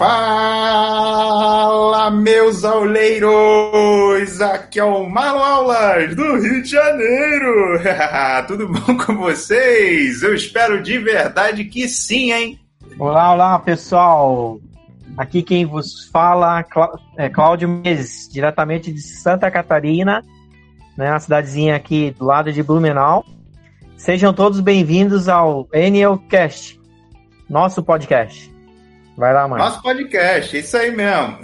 Fala, meus auleiros! Aqui é o Marlon Aulas, do Rio de Janeiro! Tudo bom com vocês? Eu espero de verdade que sim, hein? Olá, olá, pessoal! Aqui quem vos fala é Cláudio Menezes, diretamente de Santa Catarina, né, uma cidadezinha aqui do lado de Blumenau. Sejam todos bem-vindos ao NLCast, nosso podcast. Vai lá, mano. Nosso podcast, isso aí mesmo.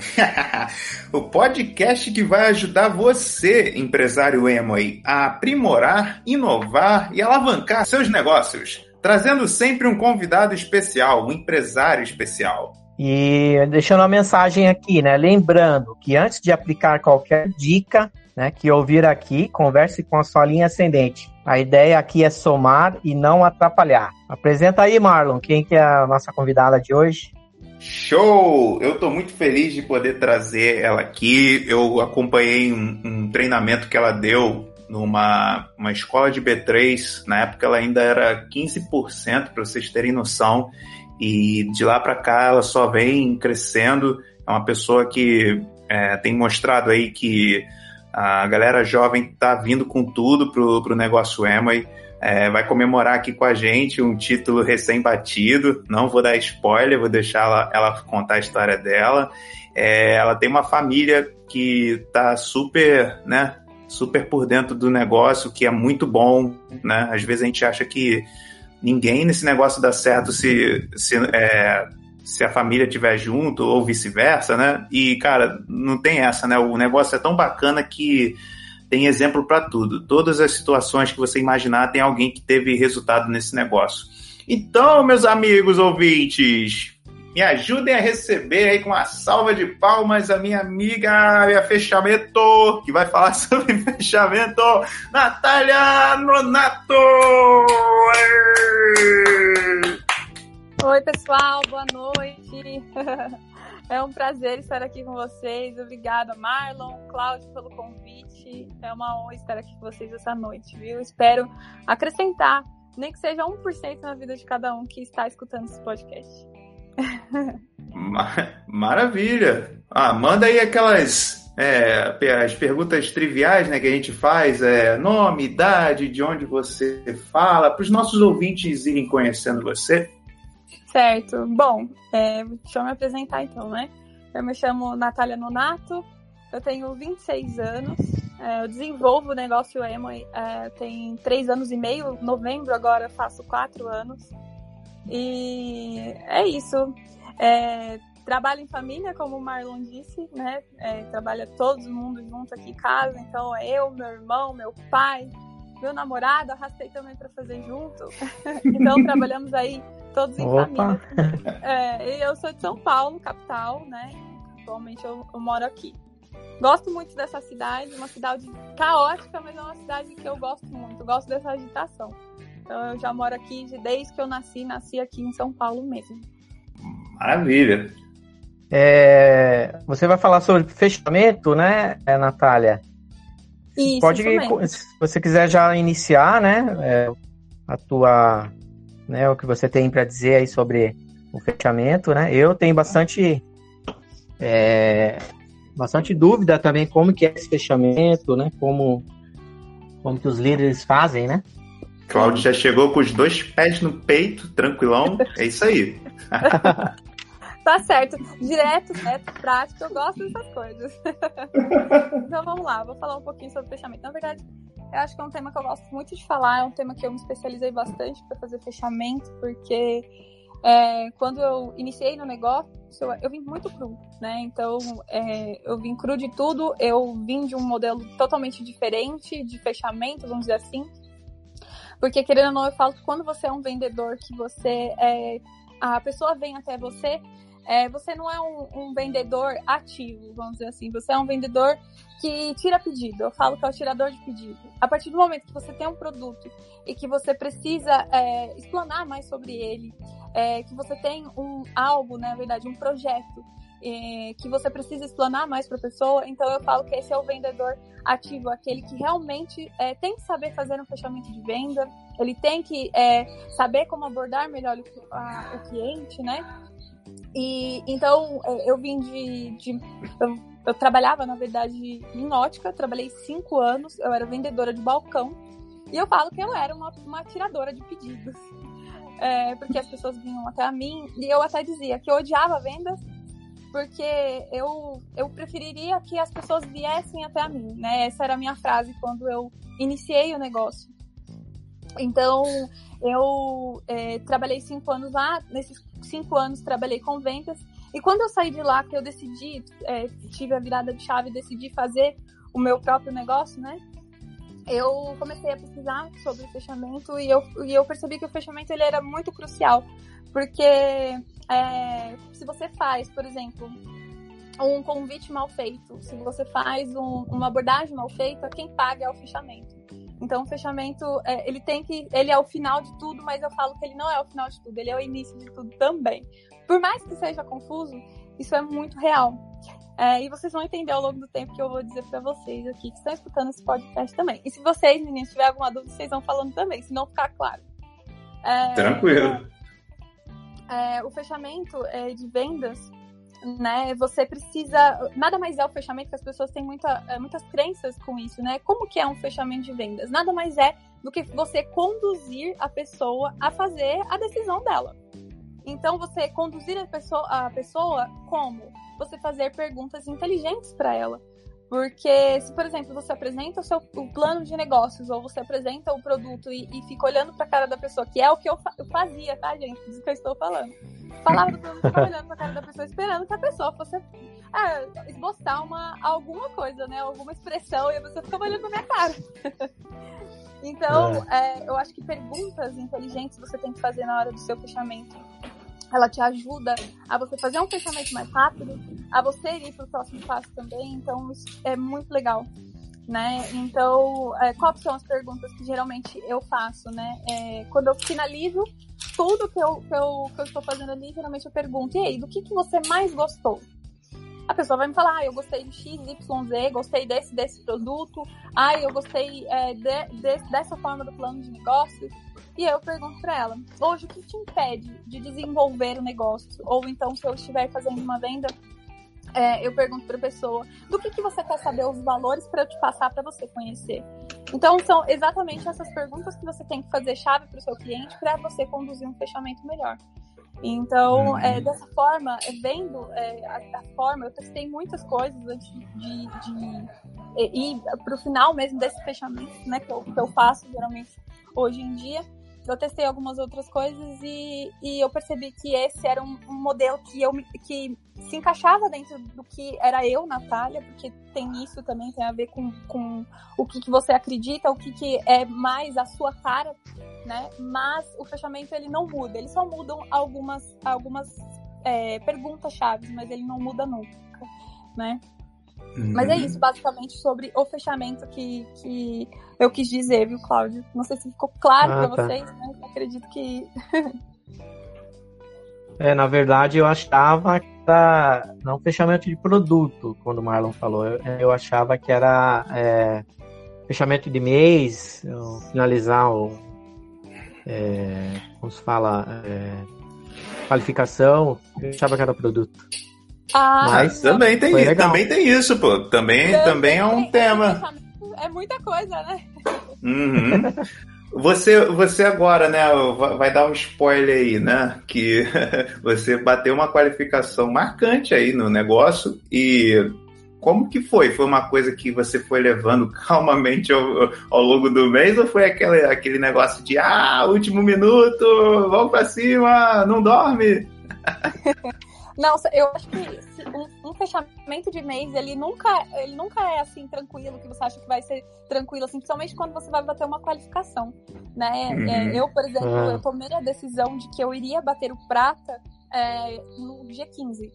o podcast que vai ajudar você, empresário Emoi, a aprimorar, inovar e alavancar seus negócios, trazendo sempre um convidado especial, um empresário especial. E deixando uma mensagem aqui, né? Lembrando que antes de aplicar qualquer dica, né, que ouvir aqui, converse com a sua linha ascendente. A ideia aqui é somar e não atrapalhar. Apresenta aí, Marlon, quem que é a nossa convidada de hoje? Show! Eu estou muito feliz de poder trazer ela aqui. Eu acompanhei um, um treinamento que ela deu numa uma escola de B3. Na época ela ainda era 15%, para vocês terem noção. E de lá para cá ela só vem crescendo. É uma pessoa que é, tem mostrado aí que a galera jovem está vindo com tudo pro, pro negócio Amway é, vai comemorar aqui com a gente um título recém-batido. Não vou dar spoiler, vou deixar ela, ela contar a história dela. É, ela tem uma família que tá super, né, super por dentro do negócio, que é muito bom, né? Às vezes a gente acha que ninguém nesse negócio dá certo se, se, é, se a família estiver junto ou vice-versa, né? E, cara, não tem essa, né? O negócio é tão bacana que tem exemplo para tudo. Todas as situações que você imaginar, tem alguém que teve resultado nesse negócio. Então, meus amigos ouvintes, me ajudem a receber aí com uma salva de palmas a minha amiga, minha fechamento, que vai falar sobre fechamento, Natália Nonato! Oi, pessoal, boa noite. É um prazer estar aqui com vocês. Obrigada, Marlon, Cláudio, pelo convite. É uma honra estar aqui com vocês essa noite, viu? Espero acrescentar, nem que seja 1% na vida de cada um que está escutando esse podcast. Maravilha! Ah, manda aí aquelas é, as perguntas triviais né, que a gente faz, é, nome, idade, de onde você fala, para os nossos ouvintes irem conhecendo você. Certo. Bom, é, deixa eu me apresentar então, né? Eu me chamo Natália Nonato, eu tenho 26 anos, é, eu desenvolvo o negócio Emo é, tem 3 anos e meio, novembro agora faço 4 anos. E é isso. É, trabalho em família, como o Marlon disse, né? É, trabalha todo mundo junto aqui em casa, então é eu, meu irmão, meu pai, meu namorado, arrastei também para fazer junto. então trabalhamos aí todos em Opa. família. É, eu sou de São Paulo, capital, né? Atualmente eu, eu, moro aqui. Gosto muito dessa cidade, uma cidade caótica, mas é uma cidade que eu gosto muito. gosto dessa agitação. Então eu já moro aqui desde que eu nasci, nasci aqui em São Paulo mesmo. Maravilha. É, você vai falar sobre fechamento, né, Natália? Isso, Pode, se você quiser já iniciar, né, é, a tua né, o que você tem para dizer aí sobre o fechamento, né? Eu tenho bastante é, bastante dúvida também como que é esse fechamento, né? Como como que os líderes fazem, né? Cláudio já chegou com os dois pés no peito, tranquilão. É isso aí. tá certo. Direto, direto, prático. Eu gosto dessas coisas. então vamos lá, vou falar um pouquinho sobre fechamento. Na verdade, eu acho que é um tema que eu gosto muito de falar, é um tema que eu me especializei bastante para fazer fechamento, porque é, quando eu iniciei no negócio, eu, eu vim muito cru, né? Então, é, eu vim cru de tudo, eu vim de um modelo totalmente diferente de fechamento, vamos dizer assim. Porque, querendo ou não, eu falo que quando você é um vendedor, que você é, a pessoa vem até você, é, você não é um, um, vendedor ativo, vamos dizer assim. Você é um vendedor que tira pedido. Eu falo que é o tirador de pedido. A partir do momento que você tem um produto e que você precisa é, explanar mais sobre ele, é, que você tem um algo, né, na verdade, um projeto é, que você precisa explanar mais para a pessoa, então eu falo que esse é o vendedor ativo, aquele que realmente é, tem que saber fazer um fechamento de venda, ele tem que é, saber como abordar melhor o, a, o cliente, né? E então é, eu vim de. de eu, eu, trabalhava, na verdade, em ótica, trabalhei cinco anos, eu era vendedora de balcão. E eu falo que eu era uma, uma tiradora de pedidos. É, porque as pessoas vinham até a mim. E eu até dizia que eu odiava vendas, porque eu, eu preferiria que as pessoas viessem até a mim, né? Essa era a minha frase quando eu iniciei o negócio. Então, eu é, trabalhei cinco anos lá, nesses cinco anos trabalhei com vendas. E quando eu saí de lá, que eu decidi, é, tive a virada de chave e decidi fazer o meu próprio negócio, né? Eu comecei a pesquisar sobre o fechamento e eu, e eu percebi que o fechamento ele era muito crucial. Porque é, se você faz, por exemplo, um convite mal feito, se você faz um, uma abordagem mal feita, quem paga é o fechamento. Então, o fechamento, é, ele tem que. Ele é o final de tudo, mas eu falo que ele não é o final de tudo, ele é o início de tudo também. Por mais que seja confuso, isso é muito real. É, e vocês vão entender ao longo do tempo que eu vou dizer para vocês aqui que estão escutando esse podcast também. E se vocês, meninos, tiverem alguma dúvida, vocês vão falando também, se não ficar claro. É, Tranquilo. É, o fechamento é, de vendas né? Você precisa. Nada mais é o fechamento, que as pessoas têm muita, é, muitas crenças com isso, né? Como que é um fechamento de vendas? Nada mais é do que você conduzir a pessoa a fazer a decisão dela. Então, você conduzir a pessoa, a pessoa como? Você fazer perguntas inteligentes para ela. Porque se, por exemplo, você apresenta o seu o plano de negócios ou você apresenta o produto e, e fica olhando para a cara da pessoa, que é o que eu, fa eu fazia, tá, gente? Disso que eu estou falando. Falava do produto, ficava olhando para a cara da pessoa, esperando que a pessoa fosse é, esboçar uma, alguma coisa, né? Alguma expressão, e a pessoa ficava olhando para minha cara. então, é. É, eu acho que perguntas inteligentes você tem que fazer na hora do seu fechamento ela te ajuda a você fazer um fechamento mais rápido, a você ir para o próximo passo também, então isso é muito legal, né? Então, é, quais são as perguntas que geralmente eu faço, né? É, quando eu finalizo tudo que eu, que, eu, que eu estou fazendo ali, geralmente eu pergunto, e aí, do que, que você mais gostou? A pessoa vai me falar, ah, eu gostei de X, Y, Z, gostei desse, desse produto, ah, eu gostei é, de, de, dessa forma do plano de negócio. E eu pergunto para ela, hoje o que te impede de desenvolver o negócio? Ou então, se eu estiver fazendo uma venda, é, eu pergunto para a pessoa, do que, que você quer saber os valores para eu te passar para você conhecer? Então, são exatamente essas perguntas que você tem que fazer chave para o seu cliente para você conduzir um fechamento melhor. Então, uhum. é, dessa forma, é, vendo é, a, a, forma, eu testei muitas coisas antes de, de, de ir para o final mesmo desse fechamento, né, que eu, que eu faço geralmente hoje em dia eu testei algumas outras coisas e, e eu percebi que esse era um, um, modelo que eu que se encaixava dentro do que era eu, Natália, porque tem isso também, tem a ver com, com o que, que você acredita, o que, que é mais a sua cara, né? Mas o fechamento ele não muda, eles só mudam algumas, algumas é, perguntas chaves, mas ele não muda nunca, né? Uhum. Mas é isso, basicamente, sobre o fechamento que, que eu quis dizer, viu, Cláudio? Não sei se ficou claro ah, para tá. vocês, mas acredito que. é, na verdade, eu achava que era não fechamento de produto, quando o Marlon falou. Eu, eu achava que era é, fechamento de mês, finalizar o. É, como se fala? É, qualificação, eu achava que era produto. Ah, Mas também tem, isso, também tem isso, pô. Também, também é um tema. É muita coisa, né? Uhum. Você, você agora, né, vai dar um spoiler aí, né? Que você bateu uma qualificação marcante aí no negócio e como que foi? Foi uma coisa que você foi levando calmamente ao, ao longo do mês ou foi aquele, aquele negócio de ah, último minuto, vamos pra cima, não dorme? Não, eu acho que um, um, fechamento de mês, ele nunca, ele nunca é assim tranquilo, que você acha que vai ser tranquilo, assim, principalmente quando você vai bater uma qualificação, né? Uhum. É, eu, por exemplo, uhum. eu tomei a decisão de que eu iria bater o prata é, no dia 15.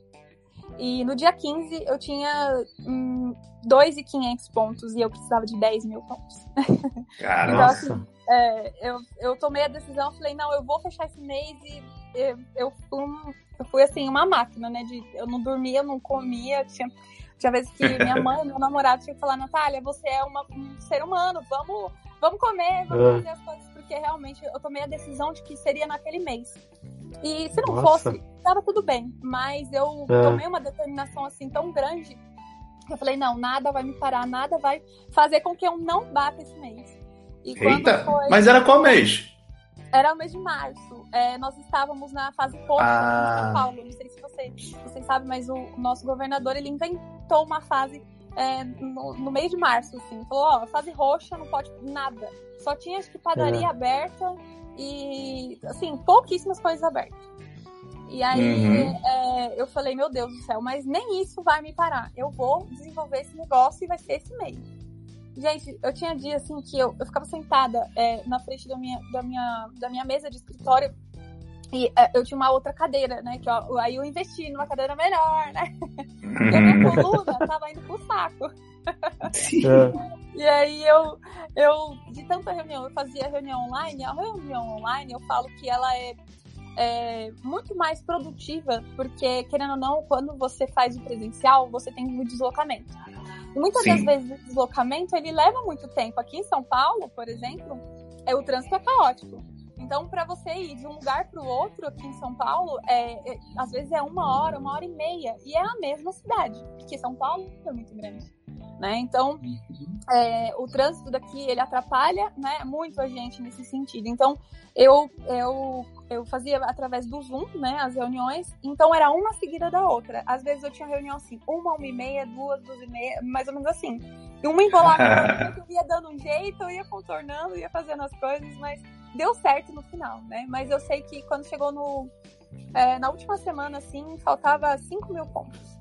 E no dia 15 eu tinha hum, 2,500 pontos e eu precisava de 10 mil pontos. Cara, então, assim, é, eu, eu tomei a decisão, falei, não, eu vou fechar esse mês e eu, eu fui eu fui assim, uma máquina, né? De, eu não dormia, eu não comia. Tinha, tinha vezes que minha mãe, meu namorado tinha que falar, Natália, você é uma, um ser humano, vamos, vamos comer, vamos é. fazer as coisas, porque realmente eu tomei a decisão de que seria naquele mês. E se não Nossa. fosse, tava tudo bem. Mas eu é. tomei uma determinação assim tão grande que eu falei, não, nada vai me parar, nada vai fazer com que eu não bata esse mês. E Eita, foi... mas era qual mês? Era o mês de março. É, nós estávamos na fase roxa ah. em São Paulo. Não sei se você, você sabe, mas o, o nosso governador ele inventou uma fase é, no, no mês de março, assim. Falou, ó, fase roxa, não pode nada. Só tinha, acho que, padaria é. aberta e, assim, pouquíssimas coisas abertas. E aí uhum. é, eu falei, meu Deus do céu, mas nem isso vai me parar. Eu vou desenvolver esse negócio e vai ser esse mês. Gente, eu tinha dia assim que eu, eu ficava sentada é, na frente da minha, da, minha, da minha mesa de escritório e é, eu tinha uma outra cadeira, né? Que eu, aí eu investi numa cadeira melhor, né? e a minha coluna tava indo pro saco. É. E aí eu, eu, de tanta reunião, eu fazia reunião online, a reunião online eu falo que ela é, é muito mais produtiva, porque, querendo ou não, quando você faz o presencial, você tem o deslocamento. E muitas Sim. das vezes o deslocamento ele leva muito tempo. Aqui em São Paulo, por exemplo, é o trânsito é caótico. Então, para você ir de um lugar para o outro aqui em São Paulo, é, é, às vezes é uma hora, uma hora e meia, e é a mesma cidade, porque São Paulo é muito grande. Né? Então, é, o trânsito daqui ele atrapalha né, muito a gente nesse sentido. Então, eu, eu, eu fazia através do Zoom né, as reuniões, então era uma seguida da outra. Às vezes eu tinha reunião assim, uma, uma e meia, duas, duas e meia, mais ou menos assim. E uma embolava, eu ia dando um jeito, eu ia contornando, ia fazendo as coisas, mas deu certo no final, né? Mas eu sei que quando chegou no. É, na última semana, assim, faltava 5 mil pontos,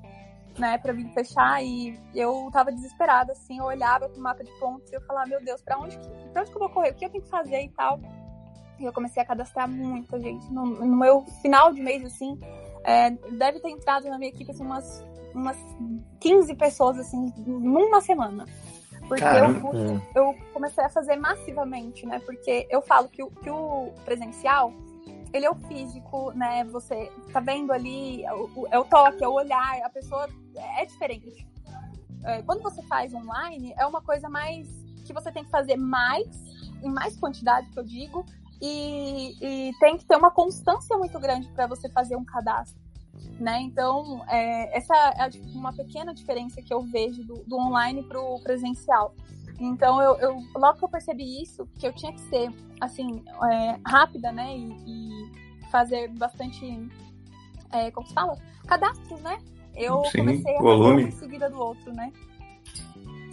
né, pra vir fechar e eu tava desesperada, assim, eu olhava pro mapa de pontos e eu falava, meu Deus, pra onde, que, pra onde que eu vou correr? O que eu tenho que fazer e tal? E eu comecei a cadastrar muita gente. No, no meu final de mês, assim, é, deve ter entrado na minha equipe, assim, umas, umas 15 pessoas, assim, numa semana. Porque eu, eu, comecei a fazer massivamente, né? Porque eu falo que o, que o presencial, ele é o físico, né? Você tá vendo ali, é o, é o toque, é o olhar, a pessoa é diferente. É, quando você faz online, é uma coisa mais que você tem que fazer mais, em mais quantidade, que eu digo, e, e tem que ter uma constância muito grande para você fazer um cadastro né? Então, é, essa é uma pequena diferença que eu vejo do, do online para o presencial. Então, eu, eu, logo que eu percebi isso, que eu tinha que ser, assim, é, rápida, né? E, e, fazer bastante, é, como se fala? Cadastros, né? Eu Sim, comecei a volume. fazer um em seguida do outro, né?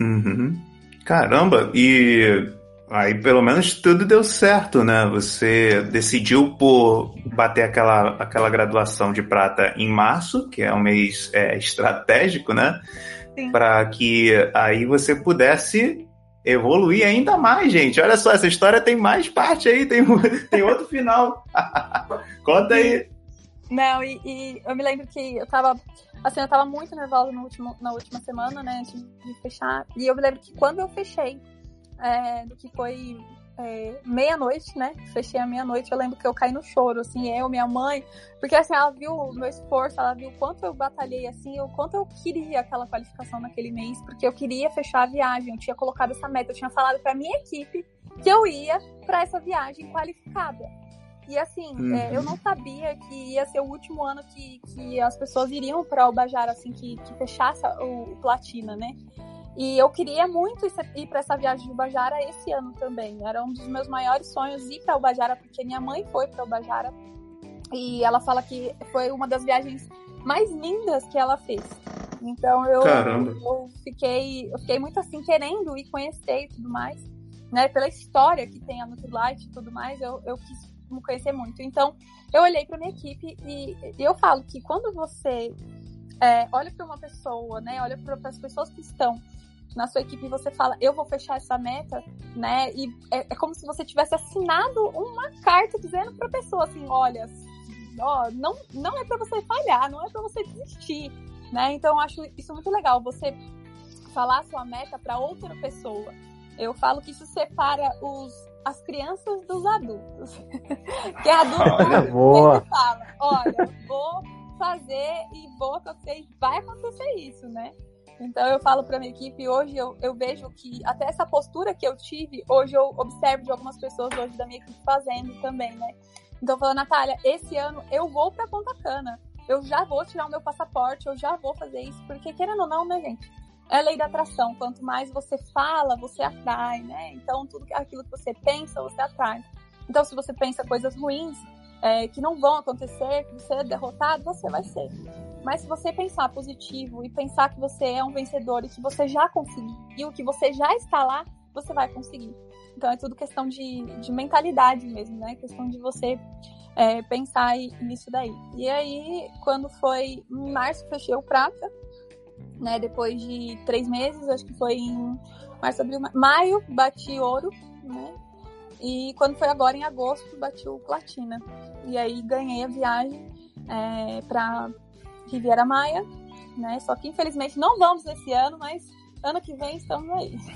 Uhum. Caramba, e Aí pelo menos tudo deu certo, né? Você decidiu por bater aquela, aquela graduação de prata em março, que é um mês é, estratégico, né? Para que aí você pudesse evoluir ainda mais, gente. Olha só, essa história tem mais parte aí, tem, tem outro final. Conta aí. Não, e, e, eu me lembro que eu tava. Assim, eu tava muito nervosa no último, na última semana, né? Antes de fechar. E eu me lembro que quando eu fechei é, do que foi é, meia-noite, né? Fechei a meia-noite. Eu lembro que eu caí no choro, assim, eu, minha mãe, porque assim, ela viu o meu esforço, ela viu o quanto eu batalhei, assim, o quanto eu queria aquela qualificação naquele mês, porque eu queria fechar a viagem, eu tinha colocado essa meta, eu tinha falado pra minha equipe que eu ia para essa viagem qualificada. E assim, uhum. é, eu não sabia que ia ser o último ano que, que as pessoas iriam para o Bajara, assim, que, que fechasse o, o Platina, né? E eu queria muito ir para essa viagem de Ubajara esse ano também. Era um dos meus maiores sonhos ir para Ubajara, porque minha mãe foi para Ubajara. E ela fala que foi uma das viagens mais lindas que ela fez. Então eu, eu fiquei, eu fiquei muito assim querendo ir conhecer e tudo mais, né? Pela história que tem a Nutrilite e tudo mais, eu, eu quis me conhecer muito. Então eu olhei para minha equipe e, e, eu falo que quando você é, olha para uma pessoa, né? Olha para as pessoas que estão na sua equipe você fala, eu vou fechar essa meta, né? E é, é como se você tivesse assinado uma carta dizendo para a pessoa assim, olha, ó, não, não é para você falhar, não é para você desistir, né? Então eu acho isso muito legal, você falar a sua meta para outra pessoa. Eu falo que isso separa os, as crianças dos adultos. que adulto olha, boa. fala, olha, vou fazer e vou acontecer, vai acontecer isso, né? Então eu falo para minha equipe, hoje eu, eu vejo que até essa postura que eu tive, hoje eu observo de algumas pessoas hoje da minha equipe fazendo também, né? Então falo, Natália, esse ano eu vou pra Ponta Cana. Eu já vou tirar o meu passaporte, eu já vou fazer isso, porque querendo ou não, né, gente? É lei da atração. Quanto mais você fala, você atrai, né? Então, tudo aquilo que você pensa, você atrai. Então, se você pensa coisas ruins, é, que não vão acontecer, que você é derrotado, você vai ser. Mas se você pensar positivo e pensar que você é um vencedor e que você já conseguiu, que você já está lá, você vai conseguir. Então é tudo questão de, de mentalidade mesmo, né? Questão de você é, pensar nisso daí. E aí, quando foi em março, fechei o prata, né? Depois de três meses, acho que foi em março, abril, maio, bati ouro, né? E quando foi agora em agosto, bati o platina. E aí ganhei a viagem é, para Riviera Maia, né? Só que infelizmente não vamos esse ano, mas ano que vem estamos aí.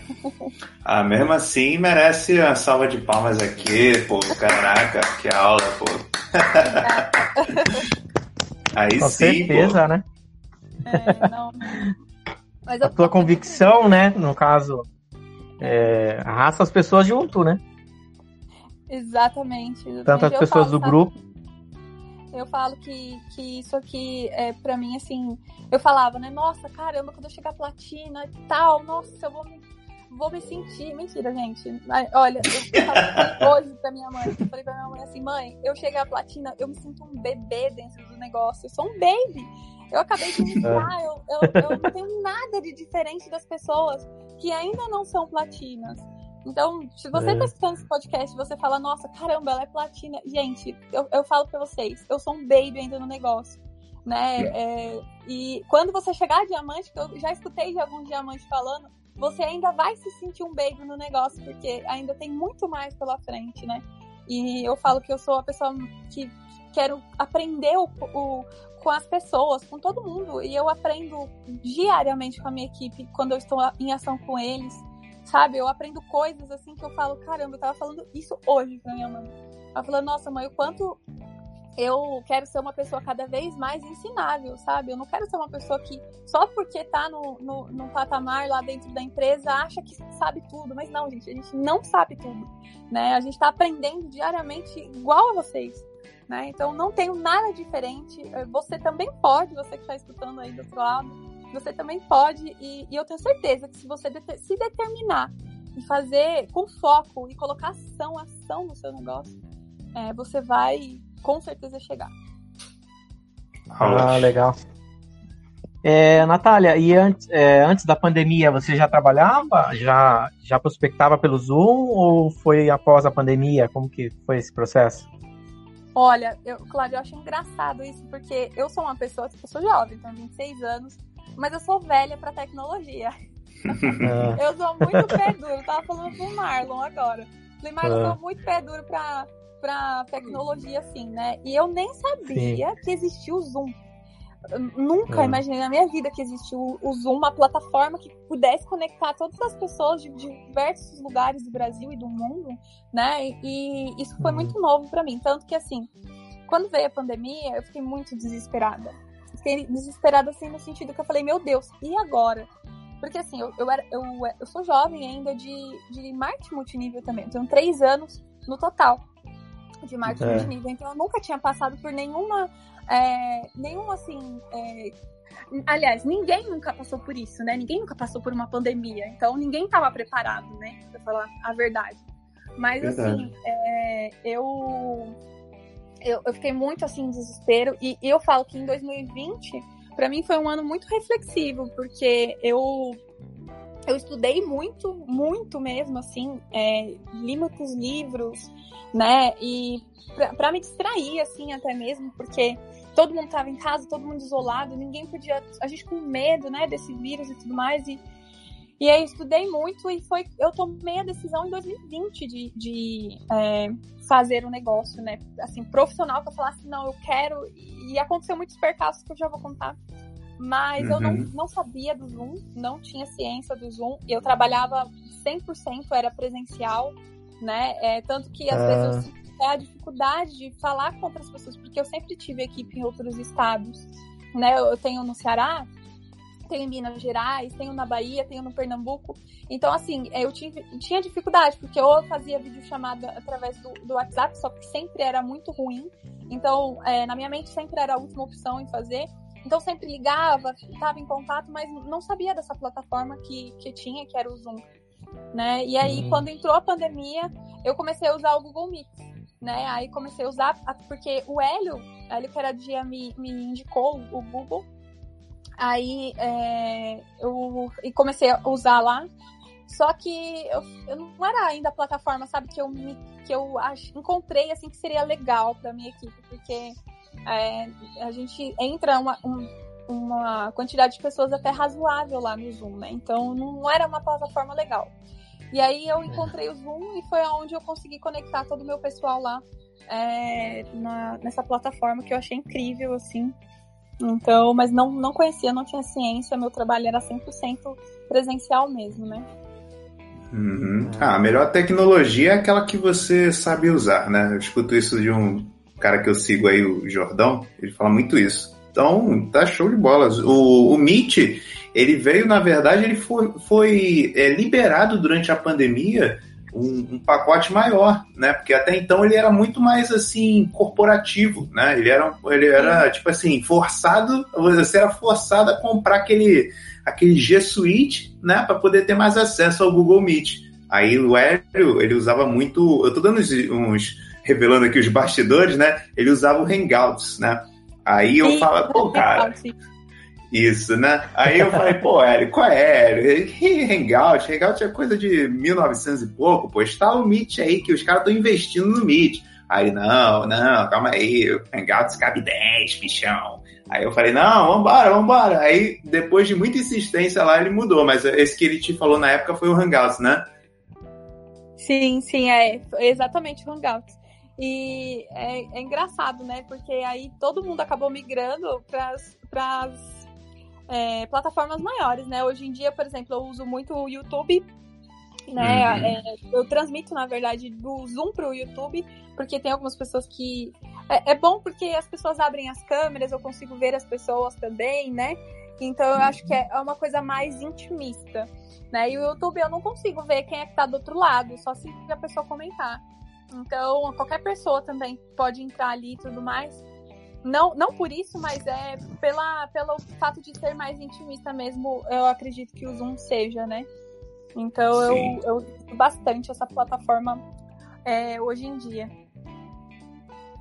Ah, mesmo assim merece uma salva de palmas aqui, pô. Caraca, que aula, pô. aí Com sim, certeza, pô. né? É, não. Mas A tua convicção, né? No caso, é, arrasta as pessoas junto, né? Exatamente. exatamente. Tanto as pessoas falo, do sabe, grupo. Eu falo que, que isso aqui é para mim assim, eu falava, né? Nossa, caramba, quando eu chegar platina e tal, nossa, eu vou me, vou me sentir. Mentira, gente. Olha, eu falei hoje pra minha mãe, eu falei pra minha mãe assim, mãe, eu cheguei à platina, eu me sinto um bebê dentro do negócio, eu sou um baby. Eu acabei de iniciar, eu, eu, eu não tenho nada de diferente das pessoas que ainda não são platinas. Então, se você É. tá escutando esse podcast você fala, nossa, caramba, ela é platina. Gente, eu, eu falo pra vocês, eu sou um baby ainda no negócio. Né? É, e quando você chegar a diamante, que eu já escutei de alguns diamantes falando, você ainda vai se sentir um baby no negócio, porque ainda tem muito mais pela frente, né? E eu falo que eu sou a pessoa que quero aprender o, o- com as pessoas, com todo mundo. E eu aprendo diariamente com a minha equipe quando eu estou em ação com eles. Sabe? Eu aprendo coisas assim que eu falo, caramba, eu tava falando isso hoje pra minha mãe. Ela falou, nossa, mãe, o quanto eu quero ser uma pessoa cada vez mais ensinável, sabe? Eu não quero ser uma pessoa que só porque tá no, no, no patamar lá dentro da empresa acha que sabe tudo. Mas não, gente, a gente não sabe tudo, né? A gente tá aprendendo diariamente igual a vocês, né? Então não tenho nada diferente. Eh, Você também pode, você que tá escutando aí do outro lado, você também pode e, e eu tenho certeza que se você se determinar e fazer com foco e colocar ação, ação no seu negócio, eh, você vai com certeza chegar. Ah, legal. É, Natália, e antes, é, antes da pandemia você já trabalhava? Já, já prospectava pelo Zoom ou foi após a pandemia? Como que foi esse processo? Olha, eu, claro, eu acho engraçado isso, porque eu sou uma pessoa, eu sou jovem, tenho 26 anos, mas eu sou velha pra tecnologia. Ah, Eu sou muito pé duro, eu tava falando com o Marlon agora. Falei, Marlon, eu Ah. sou muito pé duro pra, pra tecnologia, assim, né? E eu nem sabia que existia o Zoom. Eu nunca Ah. imaginei na minha vida que existia o, Zoom, uma plataforma que pudesse conectar todas as pessoas de diversos lugares do Brasil e do mundo, né? E isso foi Uhum. muito novo pra mim. Tanto que, assim, quando veio a pandemia, eu fiquei muito desesperada. Fiquei desesperada, assim, no sentido que eu falei, meu Deus, e agora? Porque, assim, eu, eu, era, eu, eu sou jovem ainda de, de marketing multinível também. Eu tenho três anos no total de marketing É. multinível. Então, eu nunca tinha passado por nenhuma, é, nenhuma, assim... é, Aliás, ninguém nunca passou por isso, né? Ninguém nunca passou por uma pandemia. Então, ninguém estava preparado, né? Pra falar a verdade. Mas, Verdade. assim, eu, eu... Eu fiquei muito, assim, em desespero. E, e eu falo que em 2020 para mim foi um ano muito reflexivo, porque eu eu estudei muito, muito mesmo, assim, é, li muitos livros, né, e para me distrair, assim, até mesmo, porque todo mundo tava em casa, todo mundo isolado, ninguém podia, a gente com medo, né, desse vírus e tudo mais, e, e aí estudei muito e foi, eu tomei a decisão em 2020 de, de é, fazer um negócio, né, assim, profissional, que eu falasse, não, eu quero, e aconteceu muitos percalços que eu já vou contar, mas eu não, Uhum. não sabia do Zoom, não tinha ciência do Zoom. Eu trabalhava 100%, era presencial, né? É, tanto que às Ah. vezes eu até a dificuldade de falar com outras pessoas, porque eu sempre tive equipe em outros estados, né? Eu tenho no Ceará, tenho em Minas Gerais, tenho na Bahia, tenho no Pernambuco. Então, assim, eu tive, tinha dificuldade, porque eu fazia videochamada através do, do WhatsApp, só que sempre era muito ruim. Então, é, na minha mente sempre era a última opção em fazer. Então, sempre ligava, estava em contato, mas não sabia dessa plataforma que, que tinha, que era o Zoom. Né? E aí, uhum. quando entrou a pandemia, eu comecei a usar o Google Meet. Né? Aí comecei a usar, porque o Hélio, Hélio que era dia, me, me indicou o Google. Aí é, eu e comecei a usar lá. Só que eu, eu não era ainda a plataforma, sabe, que eu me, que eu ach, encontrei assim que seria legal para minha equipe, porque é, a gente entra uma, um, uma quantidade de pessoas até razoável lá no Zoom, né? Então não era uma plataforma legal. E aí eu encontrei o Zoom e foi onde eu consegui conectar todo o meu pessoal lá é, na, nessa plataforma que eu achei incrível, assim. Então, mas não, não conhecia, não tinha ciência, meu trabalho era 100% presencial mesmo, né? Uhum. Ah, a melhor tecnologia é aquela que você sabe usar, né? Eu escuto isso de um cara que eu sigo aí, o Jordão, ele fala muito isso. Então, tá show de bolas. O, o Meet, ele veio, na verdade, ele foi, foi é, liberado durante a pandemia um, um, pacote maior, né? Porque até então ele era muito mais assim corporativo, né? Ele era, ele era tipo assim forçado, você era forçado a comprar aquele aquele G Suite, né? Para poder ter mais acesso ao Google Meet. Aí o Hélio, ele usava muito, eu tô dando uns, uns revelando aqui os bastidores, né? Ele usava o Hangouts, né? Aí eu falo, pô, cara. Isso, né? Aí eu falei, pô, Hélio, qual é, Hélio? Hangout, Hangout é coisa de 1900 e pouco, pô. Está o Meet aí, que os caras estão investindo no Meet. Aí, não, não, calma aí, Hangouts cabe 10, bichão. Aí eu falei, não, vambora, vambora. Aí, depois de muita insistência lá, ele mudou, mas esse que ele te falou na época foi o Hangouts, né? Sim, sim, é exatamente o Hangouts. E é, é, engraçado, né? Porque aí todo mundo acabou migrando para as é, plataformas maiores, né? Hoje em dia, por exemplo, eu uso muito o YouTube. Né? Uhum. É, eu transmito, na verdade, do Zoom para o YouTube, porque tem algumas pessoas que. É, é, bom porque as pessoas abrem as câmeras, eu consigo ver as pessoas também, né? Então eu acho que é uma coisa mais intimista. Né? E o YouTube eu não consigo ver quem é que tá do outro lado, só se a pessoa comentar. Então, qualquer pessoa também pode entrar ali e tudo mais. Não, não por isso, mas é pela, pelo fato de ser mais intimista mesmo, eu acredito que o Zoom seja, né? Então eu, eu uso bastante essa plataforma é, hoje em dia.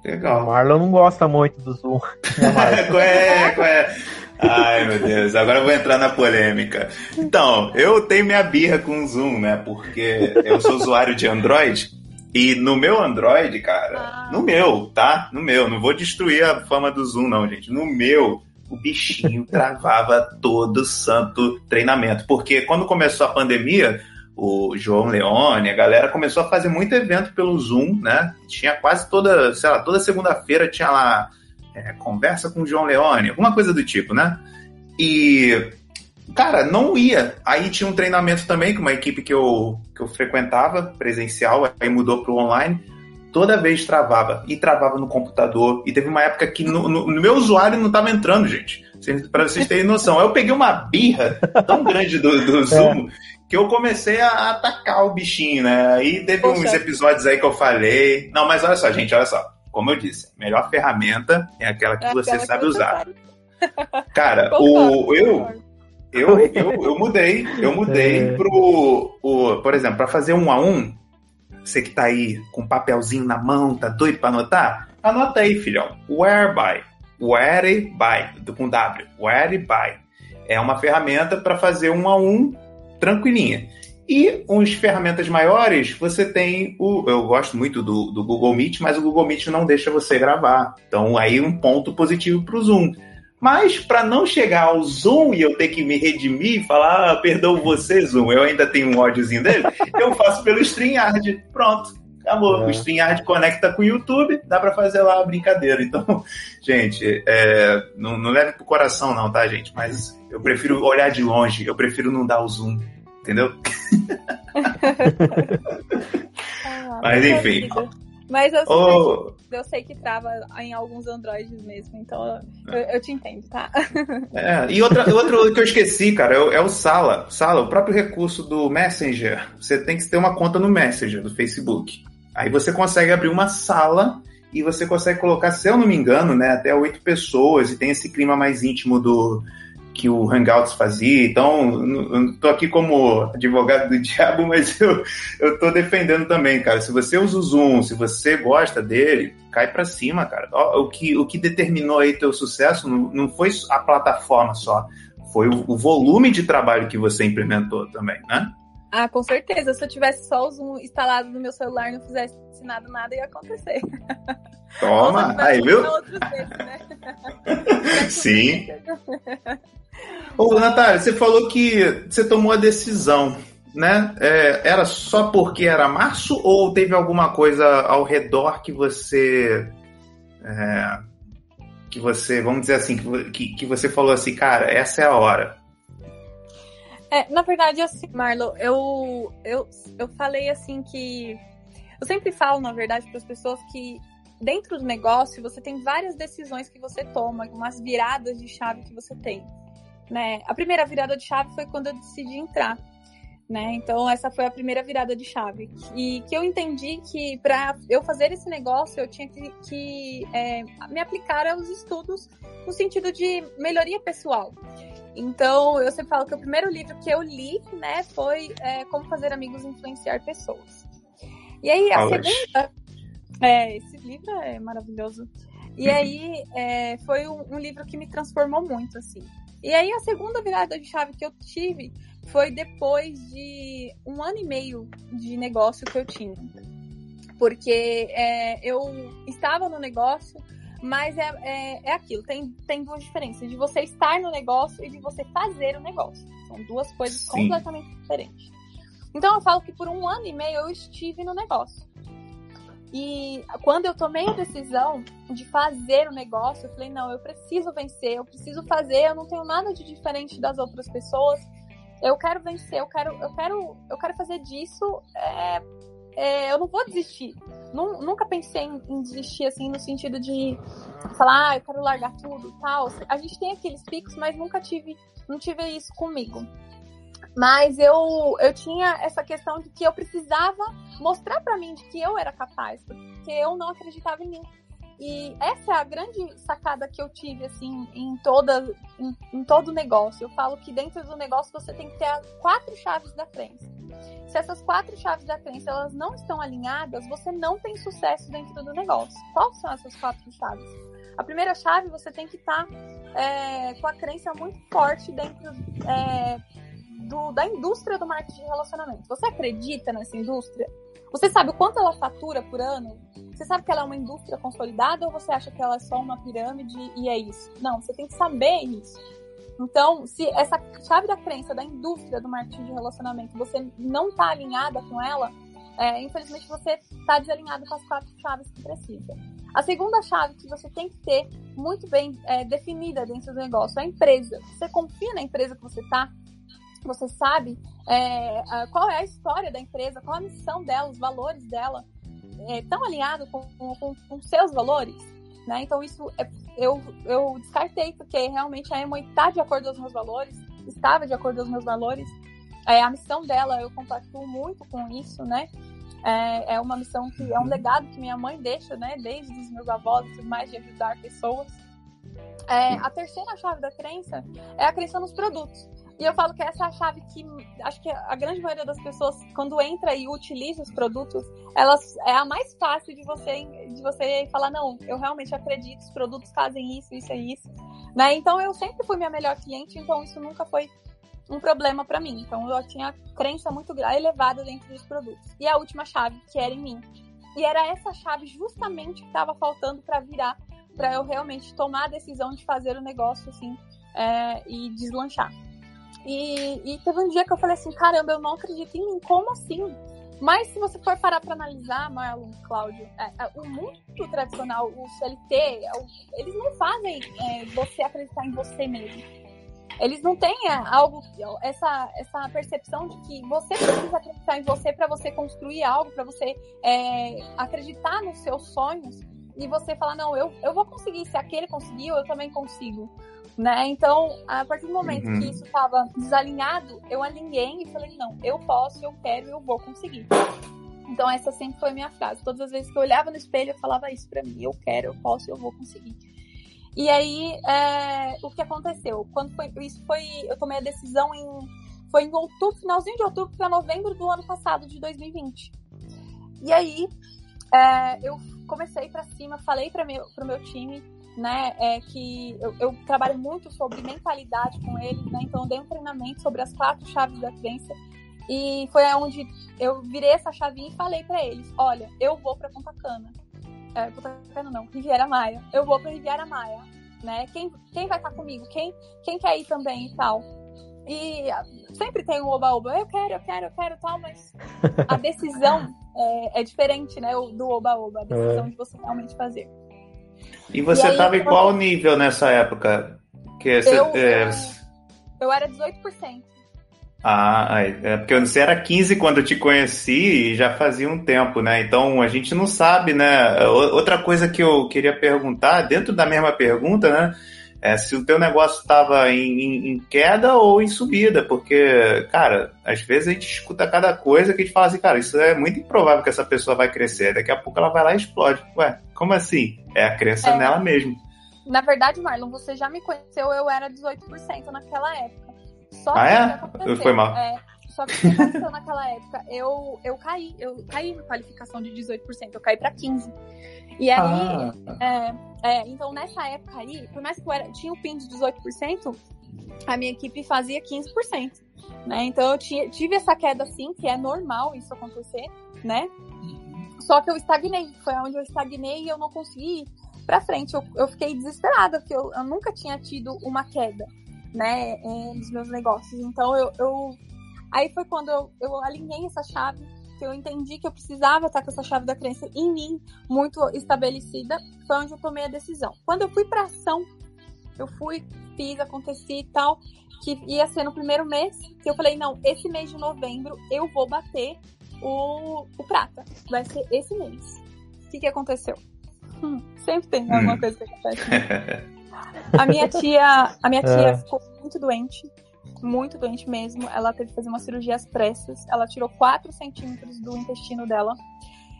Legal. O Marlon não gosta muito do Zoom. Qual é, qual é? Ai, meu Deus, agora eu vou entrar na polêmica. Então, eu tenho minha birra com o Zoom, né? Porque eu sou usuário de Android e no meu Android, cara, ah. no meu, tá? No meu, não vou destruir a fama do Zoom, não, gente. No meu, o bichinho travava todo santo treinamento. Porque quando começou a pandemia, o João Leone, a galera começou a fazer muito evento pelo Zoom, né? Tinha quase toda, sei lá, toda segunda-feira tinha lá é, conversa com o João Leone, alguma coisa do tipo, né? E Cara, não ia. Aí tinha um treinamento também com uma equipe que eu, que eu frequentava, presencial, aí mudou pro online. Toda vez travava. E travava no computador. E teve uma época que no, no, no meu usuário não tava entrando, gente. Para vocês terem noção. Aí eu peguei uma birra tão grande do, do é. Zoom é. que eu comecei a atacar o bichinho, né? Aí teve Poxa. uns episódios aí que eu falei. Não, mas olha só, gente, olha só. Como eu disse, a melhor ferramenta é aquela que é você aquela sabe que usar. Sabe. Cara, o, eu, eu, eu, eu mudei, eu mudei é. pro, o, por exemplo, para fazer um a um, você que tá aí com um papelzinho na mão, tá doido para anotar? Anota aí, filhão. Whereby. Whereby, com W. Whereby. É uma ferramenta para fazer um a um tranquilinha. E uns ferramentas maiores, você tem o. Eu gosto muito do, do Google Meet, mas o Google Meet não deixa você gravar. Então, aí um ponto positivo para o Zoom. Mas para não chegar ao Zoom e eu ter que me redimir e falar, ah, perdão você, Zoom, eu ainda tenho um ódiozinho dele, eu faço pelo StreamYard. Pronto, acabou. É. O StreamYard conecta com o YouTube, dá para fazer lá a brincadeira. Então, gente, é, não, não leve pro coração não, tá, gente? Mas eu prefiro olhar de longe, eu prefiro não dar o zoom, entendeu? Ah, Mas enfim. Mas eu, oh. eu sei que trava em alguns Androids mesmo, então eu, eu te entendo, tá? É, e outra, outro que eu esqueci, cara, é, é o Sala. Sala, o próprio recurso do Messenger. Você tem que ter uma conta no Messenger do Facebook. Aí você consegue abrir uma sala e você consegue colocar, se eu não me engano, né, até oito pessoas e tem esse clima mais íntimo do, que o Hangouts fazia. Então, estou aqui como advogado do diabo, mas eu estou defendendo também, cara. Se você usa o Zoom, se você gosta dele, cai para cima, cara. O que, o que determinou aí teu sucesso não, foi a plataforma só, foi o volume de trabalho que você implementou também, né? Ah, com certeza. Se eu tivesse só o Zoom instalado no meu celular e não fizesse nada, nada ia acontecer. Toma, aí, viu? Né? Sim. Ô, Natália, você falou que você tomou a decisão, né? É, era só porque era março ou teve alguma coisa ao redor que você. É, que você, vamos dizer assim, que, que você falou assim, cara, essa é a hora. É, na verdade, assim, Marlo, eu, eu, eu falei assim que. Eu sempre falo, na verdade, para as pessoas que dentro do negócio você tem várias decisões que você toma, umas viradas de chave que você tem. Né? A primeira virada de chave foi quando eu decidi entrar. Né? Então essa foi a primeira virada de chave e que eu entendi que para eu fazer esse negócio eu tinha que, que é, me aplicar aos estudos no sentido de melhoria pessoal. Então eu sempre falo que o primeiro livro que eu li, né, foi é, Como Fazer Amigos Influenciar Pessoas. E aí a segunda, é, esse livro é maravilhoso. E uhum. aí é, foi um, um livro que me transformou muito assim. E aí a segunda virada de chave que eu tive foi depois de um ano e meio de negócio que eu tinha. Porque é, eu estava no negócio, mas é, é, é, aquilo, tem, tem duas diferenças, de você estar no negócio e de você fazer o negócio. São duas coisas Sim. completamente diferentes. Então eu falo que por um ano e meio eu estive no negócio. E quando eu tomei a decisão de fazer o negócio, eu falei, não, eu preciso vencer, eu preciso fazer, eu não tenho nada de diferente das outras pessoas. Eu quero vencer, eu quero, eu quero, eu quero fazer disso. É, é, eu não vou desistir. Nunca pensei em, em, desistir assim no sentido de falar, ah, eu quero largar tudo, tal. A gente tem aqueles picos, mas nunca tive, não tive isso comigo. Mas eu, eu tinha essa questão de que eu precisava mostrar para mim de que eu era capaz, porque eu não acreditava em mim. E essa é a grande sacada que eu tive, assim, em, toda, em, em todo o negócio. Eu falo que dentro do negócio você tem que ter as quatro chaves da crença. Se essas quatro chaves da crença elas não estão alinhadas, você não tem sucesso dentro do negócio. Quais são essas quatro chaves? A primeira chave, você tem que estar tá, é, com a crença muito forte dentro é, do, da indústria do marketing de relacionamento. Você acredita nessa indústria? Você sabe o quanto ela fatura por ano? Você sabe que ela é uma indústria consolidada ou você acha que ela é só uma pirâmide e é isso? Não, você tem que saber isso. Então, se essa chave da crença da indústria do marketing de relacionamento você não está alinhada com ela, é, infelizmente você está desalinhado com as quatro chaves que precisa. A segunda chave que você tem que ter muito bem é, definida dentro do negócio é a empresa. Você confia na empresa que você está? você sabe é, qual é a história da empresa, qual a missão dela, os valores dela, estão é, alinhados com, com, com, seus valores, né? Então isso é, eu, eu descartei porque realmente a Emo está de acordo com os meus valores, estava de acordo com os meus valores. É, a missão dela eu compactuo muito com isso, né? É, é uma missão que é um legado que minha mãe deixa, né? Desde os meus avós e tudo mais de ajudar pessoas. É, a terceira chave da crença é a crença nos produtos. E eu falo que essa é a chave que acho que a grande maioria das pessoas, quando entra e utiliza os produtos, elas é a mais fácil de você de você falar, não, eu realmente acredito, os produtos fazem isso, isso e isso. Né? Então eu sempre fui minha melhor cliente, então isso nunca foi um problema para mim. Então eu tinha crença muito elevada dentro dos produtos. E a última chave, que era em mim. E era essa chave justamente que estava faltando para virar, para eu realmente tomar a decisão de fazer o negócio assim é, e deslanchar. E, e teve um dia que eu falei assim, caramba, eu não acredito em mim, como assim? Mas se você for parar para analisar, Marlon, Cláudio, é, é, o mundo tradicional, o CLT, é, eles não fazem é, você acreditar em você mesmo. Eles não têm é, algo, essa, essa percepção de que você precisa acreditar em você para você construir algo, para você é, acreditar nos seus sonhos e você falar, não, eu, eu vou conseguir, se aquele conseguiu, eu também consigo. Né? Então, a partir do momento uhum. que isso estava desalinhado, eu alinhei e falei, não, eu posso, eu quero, eu vou conseguir. Então essa sempre foi a minha frase. Todas as vezes que eu olhava no espelho, eu falava isso para mim, eu quero, eu posso, eu vou conseguir. E aí, é, o que aconteceu? Quando foi, isso foi, eu tomei a decisão em, foi em outubro, finalzinho de outubro para novembro do ano passado, de 2020. E aí, é, eu comecei para cima, falei para meu, pro meu time, né, é que eu, eu, trabalho muito sobre mentalidade com eles, né, então eu dei um treinamento sobre as quatro chaves da crença e foi onde eu virei essa chavinha e falei para eles, olha, eu vou para Ponta Cana, é, Cana não, Riviera Maia, eu vou para Riviera Maia, né, quem, quem vai estar comigo, quem, quem quer ir também e tal. E sempre tem um oba-oba, eu quero, eu quero, eu quero tal, mas a decisão é, é diferente, né, do oba-oba, a decisão é. de você realmente fazer. E você estava em qual nível nessa época? Que você, eu, é... eu era 18%. Ah, é porque você era 15 quando eu te conheci e já fazia um tempo, né? Então a gente não sabe, né? Outra coisa que eu queria perguntar, dentro da mesma pergunta, né? É se o teu negócio estava em, em, queda ou em subida, porque, cara, às vezes a gente escuta cada coisa que a gente fala assim, cara, isso é muito improvável que essa pessoa vai crescer. Daqui a pouco ela vai lá e explode. Ué, como assim? É a crença é. nela mesmo. Na verdade, Marlon, você já me conheceu, eu era 18% naquela época. Só ah, que é? Foi mal. É, só que o que aconteceu naquela época? Eu, eu caí, eu caí na qualificação de 18%, eu caí para 15%. E aí, ah. é, é, então nessa época aí, por mais que eu era, tinha o PIN de 18%, a minha equipe fazia 15%. Né? Então eu tinha, tive essa queda assim, que é normal isso acontecer, né? Só que eu estagnei, foi onde eu estagnei e eu não consegui ir pra frente. Eu, eu fiquei desesperada, porque eu, eu nunca tinha tido uma queda né, nos meus negócios. Então eu, eu aí foi quando eu, eu alinhei essa chave que eu entendi que eu precisava estar com essa chave da crença em mim muito estabelecida, foi onde eu tomei a decisão. Quando eu fui para ação, eu fui, fiz, aconteci e tal, que ia ser no primeiro mês, que eu falei, não, esse mês de novembro eu vou bater o, o prata. Vai ser esse mês. O que, que aconteceu? Hum, sempre tem alguma hum. coisa que acontece. A minha tia, a minha tia é. ficou muito doente, muito doente mesmo. Ela teve que fazer uma cirurgia às pressas. Ela tirou 4 centímetros do intestino dela.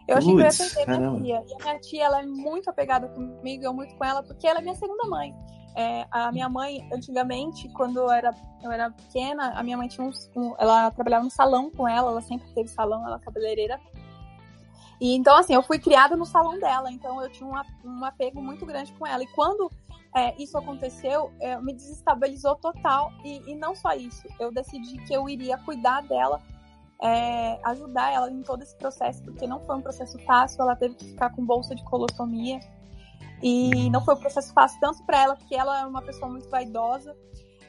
Eu achei Puts, que eu ia perder minha tia. E a minha tia, ela é muito apegada comigo, eu muito com ela, porque ela é minha segunda mãe. É, a minha mãe, antigamente, quando eu era, eu era pequena, a minha mãe tinha um, um, ela trabalhava no salão com ela, ela sempre teve salão, ela é cabeleireira. E então, assim, eu fui criada no salão dela, então eu tinha um, um apego muito grande com ela. E quando é, isso aconteceu, é, me desestabilizou total. E, e, não só isso, eu decidi que eu iria cuidar dela, é, ajudar ela em todo esse processo, porque não foi um processo fácil, ela teve que ficar com bolsa de colostomia. E não foi um processo fácil tanto para ela, porque ela é uma pessoa muito vaidosa,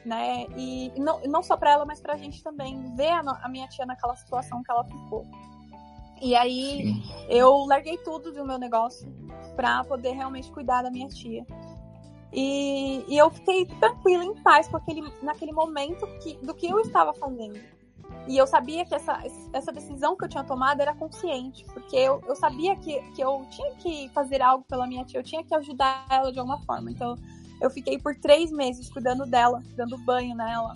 né? E não, não só para ela, mas para a gente também ver a, a minha tia naquela situação que ela ficou. E aí Sim. eu larguei tudo do meu negócio para poder realmente cuidar da minha tia. E, e eu fiquei tranquila, em paz, com aquele, naquele momento que, do que eu estava fazendo. E eu sabia que essa, essa decisão que eu tinha tomado era consciente, porque eu, eu sabia que, que eu tinha que fazer algo pela minha tia, eu tinha que ajudar ela de alguma forma. Então, eu fiquei por três meses cuidando dela, dando banho nela,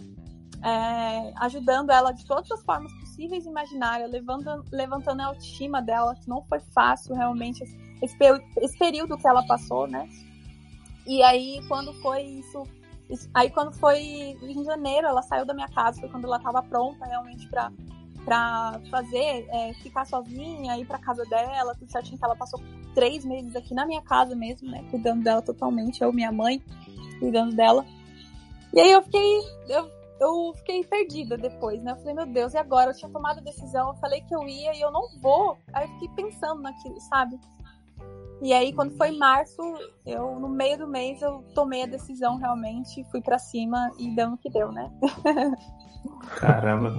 é, ajudando ela de todas as formas possíveis e imaginárias, levantando, levantando a autoestima dela, que não foi fácil realmente esse, esse período que ela passou, né? E aí, quando foi isso, aí quando foi em janeiro, ela saiu da minha casa, foi quando ela estava pronta realmente para para fazer, é, ficar sozinha, ir para casa dela, tudo certinho, que ela passou três meses aqui na minha casa mesmo, né, cuidando dela totalmente, eu, minha mãe, cuidando dela. E aí eu fiquei, eu, eu fiquei perdida depois, né, eu falei, meu Deus, e agora? Eu tinha tomado a decisão, eu falei que eu ia e eu não vou. Aí eu fiquei pensando naquilo, sabe? E aí, quando foi março, eu no meio do mês eu tomei a decisão realmente, fui para cima e deu no que deu, né? Caramba,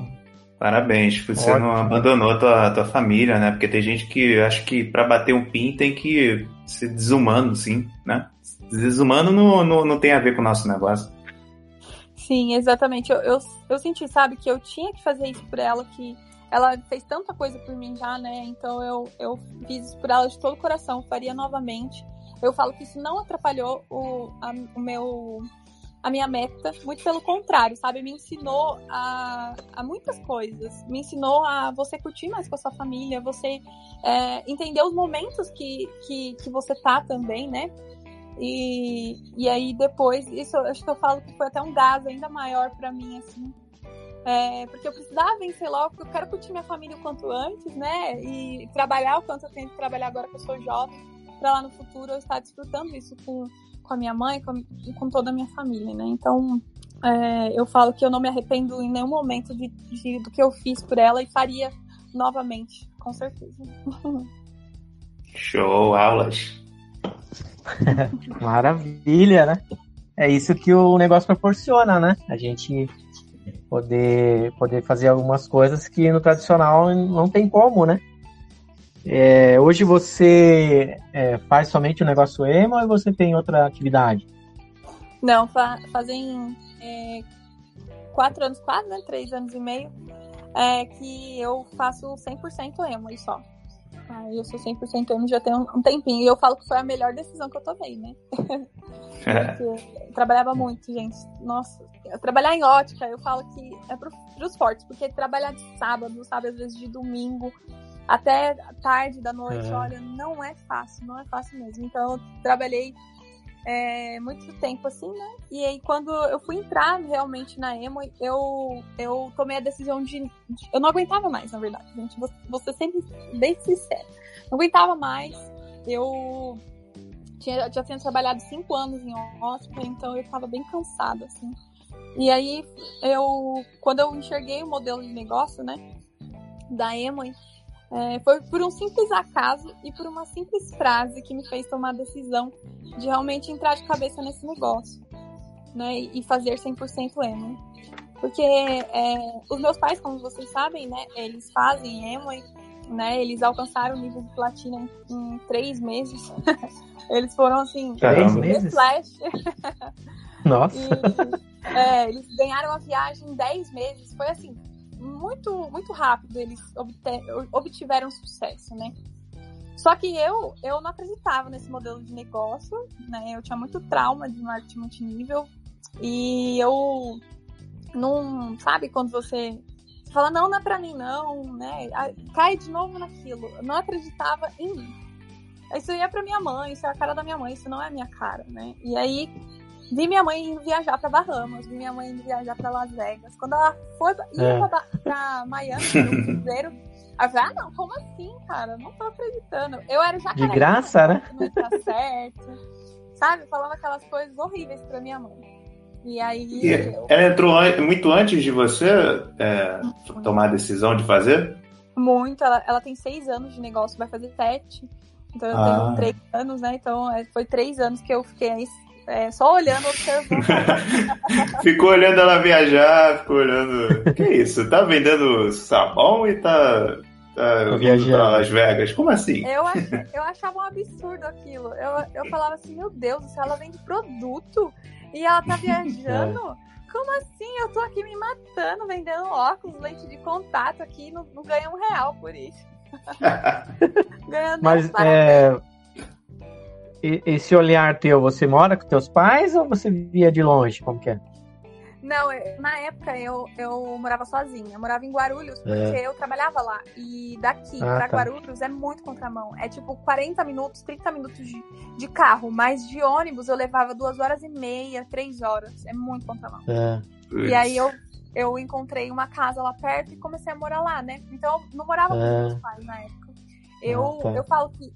parabéns. Você Ótimo. não abandonou a tua, tua família, né? Porque tem gente que acha que para bater um pin tem que ser desumano, sim, né? Desumano não, não, não tem a ver com o nosso negócio. Sim, exatamente. Eu, eu, eu senti, sabe, que eu tinha que fazer isso por ela, que ela fez tanta coisa por mim já, né? Então eu, eu fiz isso por ela de todo o coração, faria novamente. Eu falo que isso não atrapalhou o, a, o meu a minha meta, muito pelo contrário, sabe? Me ensinou a, a muitas coisas. Me ensinou a você curtir mais com a sua família, você é, entender os momentos que, que, que você tá também, né? E, e aí depois, isso acho que eu falo que foi até um gás ainda maior para mim, assim. É, porque eu precisava vencer logo, porque eu quero curtir minha família o quanto antes, né? E trabalhar o quanto eu tenho que trabalhar agora que eu sou jovem, para lá no futuro eu estar desfrutando isso com, com a minha mãe com, com toda a minha família, né? Então, é, eu falo que eu não me arrependo em nenhum momento de, de, do que eu fiz por ela e faria novamente, com certeza. Show, aulas. Maravilha, né? É isso que o negócio proporciona, né? A gente poder, poder fazer algumas coisas que no tradicional não tem como, né? É, hoje você é, faz somente o negócio emo ou você tem outra atividade? Não, fa fazem é, quatro anos, quase, né? Três anos e meio, é, que eu faço 100% emo e só. Ah, eu sou 100% emo já tem um tempinho. E eu falo que foi a melhor decisão que eu tomei, né? eu trabalhava muito, gente. Nossa, trabalhar em ótica, eu falo que é para os fortes, porque trabalhar de sábado, sabe, às vezes de domingo, até tarde da noite, é. olha, não é fácil, não é fácil mesmo. Então eu trabalhei é, muito tempo assim, né? E aí quando eu fui entrar realmente na emo, eu, eu tomei a decisão de, de Eu não aguentava mais, na verdade, gente. Você sempre bem sincero. Não aguentava mais. Eu tinha, já tinha trabalhado cinco anos em hospital, então eu estava bem cansada, assim. E aí eu, quando eu enxerguei o modelo de negócio, né, da emo é, foi por um simples acaso e por uma simples frase que me fez tomar a decisão de realmente entrar de cabeça nesse negócio, né? E fazer 100% emo. Porque é, os meus pais, como vocês sabem, né? Eles fazem emo, né? Eles alcançaram o nível de platina em, em três meses. eles foram assim, três meses? flash. Nossa. E, é, eles ganharam a viagem em 10 meses. Foi assim, muito, muito rápido eles obtiveram sucesso, né? Só que eu, eu não acreditava nesse modelo de negócio, né? Eu tinha muito trauma de marketing multinível e eu não, sabe, quando você fala, não, não é pra mim não, né? Cai de novo naquilo. Eu não acreditava em mim. Isso ia pra minha mãe, isso é a cara da minha mãe, isso não é a minha cara, né? E aí Vi minha mãe viajar para Bahamas, vi minha mãe viajar para Las Vegas. Quando ela foi ir é. pra, pra Miami, no cruzeiro, eu falei, ah, não, como assim, cara? Não tô acreditando. Eu era já De graça, né? Não tá certo. Sabe? Falando aquelas coisas horríveis pra minha mãe. E aí. E eu... Ela entrou muito antes de você é, tomar a decisão de fazer? Muito. Ela, ela tem seis anos de negócio, vai fazer sete. Então eu ah. tenho três anos, né? Então é, foi três anos que eu fiquei é, só olhando, observando. ficou olhando ela viajar, ficou olhando. Que isso? Tá vendendo sabão e tá. Tá viajando pra Las Vegas. Como assim? Eu, ach, eu achava um absurdo aquilo. Eu, eu falava assim, meu Deus, se ela vende produto e ela tá viajando. É. Como assim? Eu tô aqui me matando, vendendo óculos, lente de contato aqui, não, não ganho um real por isso. Ganhando Mas é, esse olhar teu, você mora com teus pais ou você via de longe? Como que é? Não, na época eu, eu morava sozinha. Eu morava em Guarulhos, porque é. eu trabalhava lá. E daqui ah, pra tá. Guarulhos é muito contramão. É tipo 40 minutos, 30 minutos de, de carro. Mas de ônibus eu levava duas horas e meia, três horas. É muito contramão. É. E aí eu, eu encontrei uma casa lá perto e comecei a morar lá, né? Então eu não morava é. com meus pais na época. Eu, ah, tá. eu falo que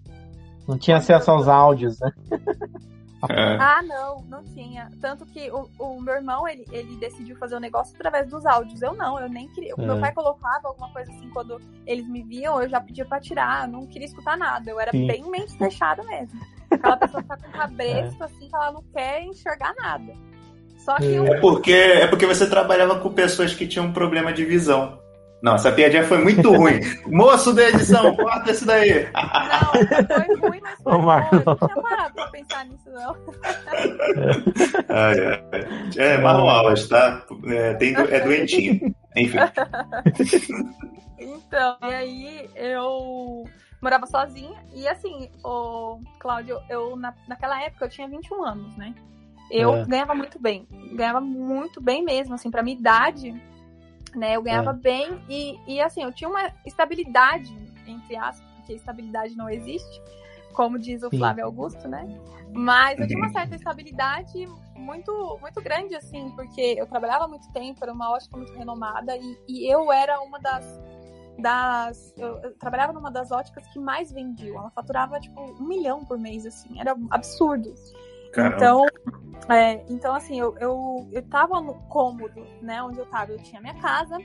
não tinha acesso aos áudios, né? É. Ah, não, não tinha. Tanto que o, o meu irmão, ele, ele decidiu fazer o negócio através dos áudios. Eu não, eu nem queria. O é. meu pai colocava alguma coisa assim, quando eles me viam, eu já pedia pra tirar, eu não queria escutar nada. Eu era Sim. bem mente fechada mesmo. Aquela pessoa que tá com cabresto, é. assim, que ela não quer enxergar nada. Só que é. é porque É porque você trabalhava com pessoas que tinham problema de visão. Não, essa piadinha foi muito ruim. Moço da edição, corta isso daí. Não, foi ruim, mas foi bom. Eu não tinha parado pra pensar nisso, não. é, é, é marrom aulas, tá? É, tem, é doentinho. Enfim. Então, e aí eu morava sozinha. E assim, o Cláudio, eu na, naquela época eu tinha 21 anos, né? Eu é. ganhava muito bem. Ganhava muito bem mesmo, assim, pra minha idade né? Eu ganhava é. bem e, e assim, eu tinha uma estabilidade, entre aspas, porque estabilidade não existe, como diz o Sim. Flávio Augusto, né? Mas eu tinha uma certa estabilidade muito, muito grande, assim, porque eu trabalhava muito tempo, era uma ótica muito renomada e, e eu era uma das. das eu, eu, trabalhava numa das óticas que mais vendiam. Ela faturava, tipo, um milhão por mês, assim, era absurdo. Caramba. Então, é, então, assim, eu, eu, eu tava no cômodo, né, onde eu tava. Eu tinha minha casa,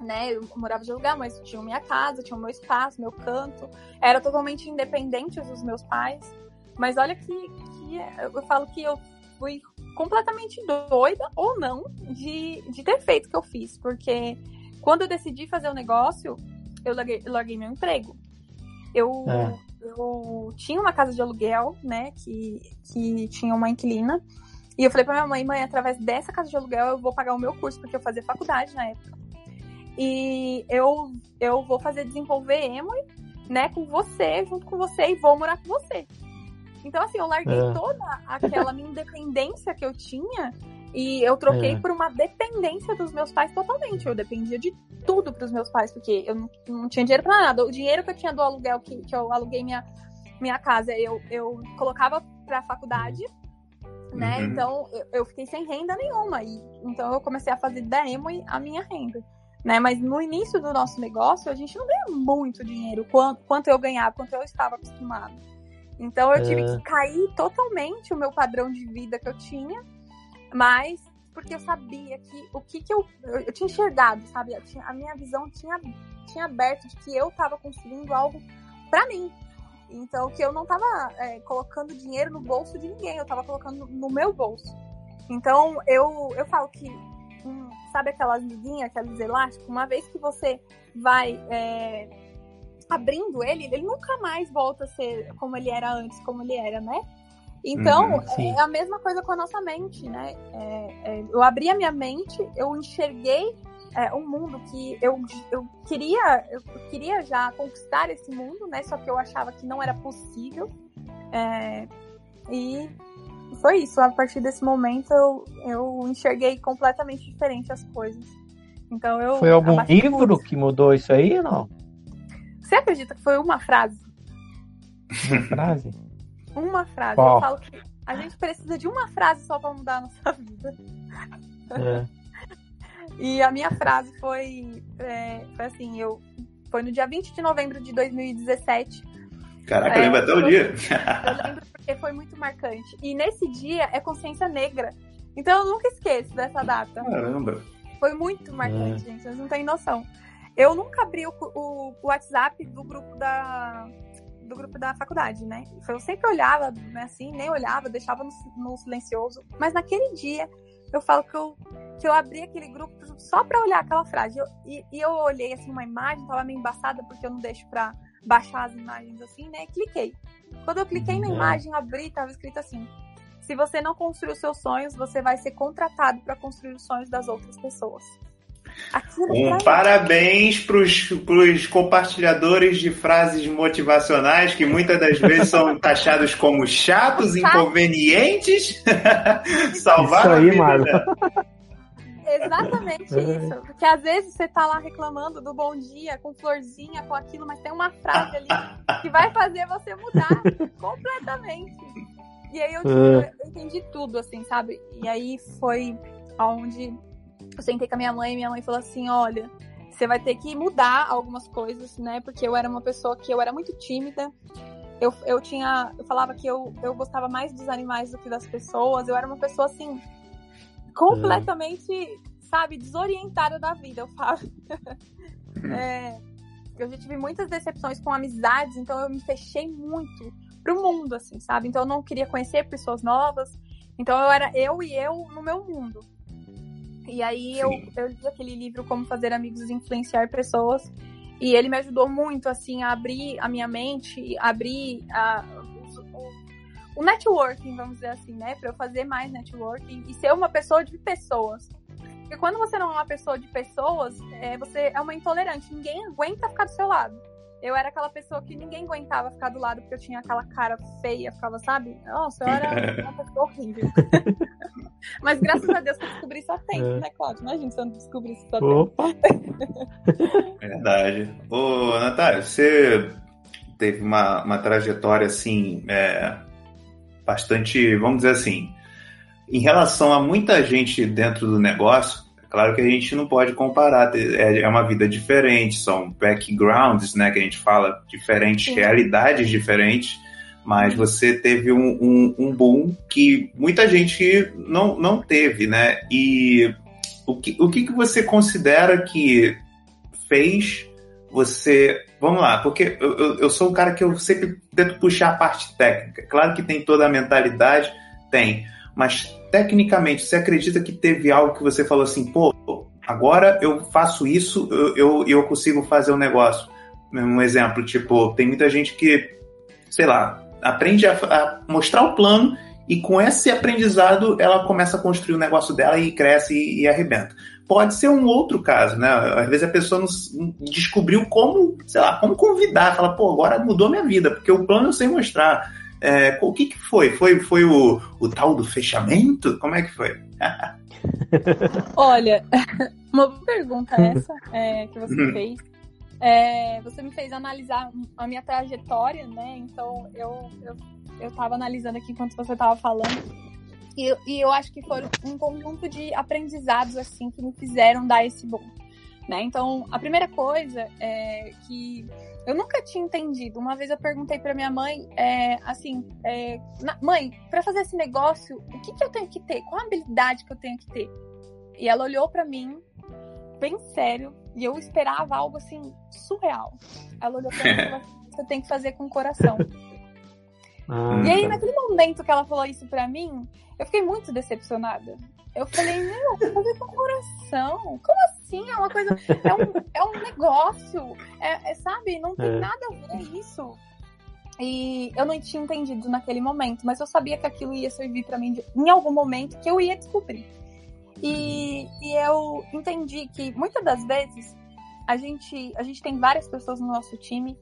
né, eu morava de lugar, mas tinha minha casa, tinha o meu espaço, meu canto. Era totalmente independente dos meus pais. Mas olha que, que eu falo que eu fui completamente doida, ou não, de, de ter feito o que eu fiz. Porque quando eu decidi fazer o negócio, eu larguei, larguei meu emprego. Eu, é eu tinha uma casa de aluguel, né, que, que tinha uma inquilina. E eu falei pra minha mãe, mãe, através dessa casa de aluguel eu vou pagar o meu curso, porque eu fazia faculdade na época. E eu, eu vou fazer desenvolver Emory, né, com você, junto com você, e vou morar com você. Então, assim, eu larguei é. toda aquela minha independência que eu tinha e eu troquei é. por uma dependência dos meus pais totalmente. Eu dependia de tudo pros meus pais, porque eu não, não tinha dinheiro para nada. O dinheiro que eu tinha do aluguel, que, que eu aluguei minha, minha casa, eu, eu colocava pra faculdade, né? Uhum. Então eu, eu, fiquei sem renda nenhuma. E, então eu comecei a fazer da Emo a minha renda. Né? Mas no início do nosso negócio, a gente não ganha muito dinheiro, quanto, quanto eu ganhava, quanto eu estava acostumado. Então eu tive é. que cair totalmente o meu padrão de vida que eu tinha mas porque eu sabia que o que, que eu, eu, eu tinha enxergado, sabe? Tinha, a minha visão tinha, tinha aberto de que eu estava construindo algo para mim. Então, que eu não estava é, colocando dinheiro no bolso de ninguém, eu estava colocando no meu bolso. Então, eu, eu falo que, hum, sabe aquelas liguinhas, aqueles elásticos? Uma vez que você vai é, abrindo ele, ele nunca mais volta a ser como ele era antes, como ele era, né? Então, uhum, é a mesma coisa com a nossa mente, né? É, é, eu abri a minha mente, eu enxerguei é, um mundo que eu, eu queria eu queria já conquistar esse mundo, né? Só que eu achava que não era possível. É, e foi isso. A partir desse momento eu, eu enxerguei completamente diferente as coisas. Então eu foi algum livro que mudou isso aí, não? Você acredita que foi uma frase? Uma frase? Uma frase. Oh. Eu falo que a gente precisa de uma frase só para mudar a nossa vida. É. e a minha frase foi, é, foi assim, eu foi no dia 20 de novembro de 2017. Caraca, é, lembra até o dia. eu lembro porque foi muito marcante. E nesse dia é consciência negra. Então eu nunca esqueço dessa data. Caramba. Foi muito marcante, é. gente. Vocês não têm noção. Eu nunca abri o, o, o WhatsApp do grupo da, do grupo da faculdade, né? Eu sempre olhava, né, assim, nem olhava, deixava no, no, silencioso. Mas naquele dia, eu falo que eu, que eu abri aquele grupo só pra olhar aquela frase. Eu, e, e, eu olhei, assim, uma imagem, tava meio embaçada, porque eu não deixo pra baixar as imagens assim, né? E cliquei. Quando eu cliquei na uhum. imagem, abri, tava escrito assim: se você não construir os seus sonhos, você vai ser contratado para construir os sonhos das outras pessoas. Um parabéns para os compartilhadores de frases motivacionais que muitas das vezes são taxados como chatos, inconvenientes. Salvar isso aí, a vida. Exatamente isso. Porque às vezes você tá lá reclamando do bom dia, com florzinha, com aquilo, mas tem uma frase ali que vai fazer você mudar completamente. E aí eu, tipo, eu entendi tudo, assim, sabe? E aí foi onde eu sentei com a minha mãe e minha mãe falou assim: olha, você vai ter que mudar algumas coisas, né? Porque eu era uma pessoa que eu era muito tímida. Eu, eu tinha. Eu falava que eu, eu gostava mais dos animais do que das pessoas. Eu era uma pessoa assim. completamente, sabe, desorientada da vida, eu falo. é, eu já tive muitas decepções com amizades, então eu me fechei muito pro mundo, assim, sabe? Então eu não queria conhecer pessoas novas. Então eu era eu e eu no meu mundo. E aí eu, eu li aquele livro Como Fazer Amigos e Influenciar Pessoas. E ele me ajudou muito, assim, a abrir a minha mente, abrir a, o, o networking, vamos dizer assim, né? Para eu fazer mais networking e ser uma pessoa de pessoas. Porque quando você não é uma pessoa de pessoas, é, você é uma intolerante. Ninguém aguenta ficar do seu lado. Eu era aquela pessoa que ninguém aguentava ficar do lado porque eu tinha aquela cara feia, ficava, sabe? Nossa, eu era uma pessoa horrível. Mas graças a Deus que eu descobri isso a tempo, é. né, Cláudio? Imagina se eu não descobrisse isso a tempo. Opa! Verdade. Ô, Natália, você teve uma, uma trajetória, assim, é, bastante, vamos dizer assim, em relação a muita gente dentro do negócio, Claro que a gente não pode comparar, é, é uma vida diferente, são backgrounds, né, que a gente fala, diferentes, Sim. realidades diferentes, mas você teve um, um, um, boom que muita gente não, não teve, né? E o que, o que, que você considera que fez você. Vamos lá, porque eu, eu, eu sou um cara que eu sempre tento puxar a parte técnica. Claro que tem toda a mentalidade, tem, mas tecnicamente, você acredita que teve algo que você falou assim, pô, agora eu faço isso, eu, eu, eu consigo fazer um negócio? Um exemplo, tipo, tem muita gente que, sei lá, aprende a, a mostrar o plano e com esse aprendizado ela começa a construir o negócio dela e cresce e, e arrebenta. Pode ser um outro caso, né? Às vezes a pessoa não descobriu como, sei lá, como convidar, fala, pô, agora mudou minha vida, porque o plano eu sei mostrar. É, o que, que foi? Foi, foi o, o tal do fechamento? Como é que foi? Olha, uma boa pergunta essa é, que você uhum. fez. É, você me fez analisar a minha trajetória, né? Então eu, eu, eu tava analisando aqui enquanto você tava falando. E, e eu acho que foram um conjunto de aprendizados assim que me fizeram dar esse bom. Né? Então, a primeira coisa é que eu nunca tinha entendido. Uma vez eu perguntei para minha mãe, é, assim, é, mãe, para fazer esse negócio, o que, que eu tenho que ter? Qual a habilidade que eu tenho que ter? E ela olhou para mim, bem sério, e eu esperava algo assim surreal. Ela olhou pra mim e falou: assim, você tem que fazer com o coração. Ah, e aí, tá. naquele momento que ela falou isso pra mim, eu fiquei muito decepcionada. Eu falei, meu, fazer com o coração. Como assim? É uma coisa. É um, é um negócio. É, é sabe? Não tem é. nada a ver isso. E eu não tinha entendido naquele momento, mas eu sabia que aquilo ia servir para mim de, em algum momento que eu ia descobrir. E, e eu entendi que muitas das vezes a gente, a gente tem várias pessoas no nosso time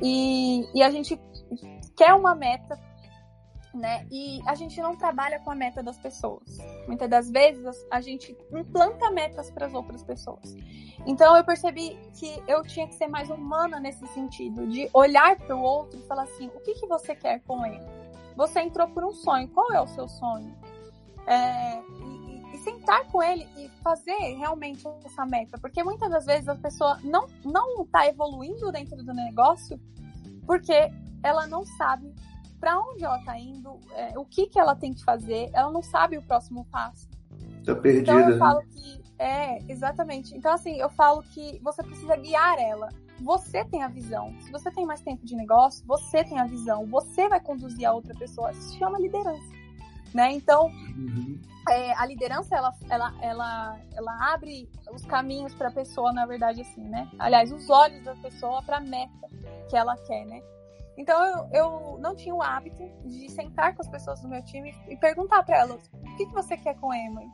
e, e a gente quer uma meta né? E a gente não trabalha com a meta das pessoas. Muitas das vezes a gente implanta metas para as outras pessoas. Então eu percebi que eu tinha que ser mais humana nesse sentido, de olhar para o outro e falar assim: o que, que você quer com ele? Você entrou por um sonho, qual é o seu sonho? É, e, e, sentar com ele e fazer realmente essa meta, porque muitas das vezes a pessoa não não está evoluindo dentro do negócio porque ela não sabe para onde ela tá indo, é, o que que ela tem que fazer, ela não sabe o próximo passo. Tá perdida. Então eu falo que é, exatamente. Então assim, eu falo que você precisa guiar ela. Você tem a visão. Se você tem mais tempo de negócio, você tem a visão. Você vai conduzir a outra pessoa. Isso se chama liderança, né? Então, uhum. é, a liderança ela, ela, ela, ela abre os caminhos para a pessoa, na verdade, assim, né? Aliás, os olhos da pessoa para a meta que ela quer, né? Então eu, eu não tinha o hábito de sentar com as pessoas do meu time e perguntar para elas o que, que você quer com a Emily?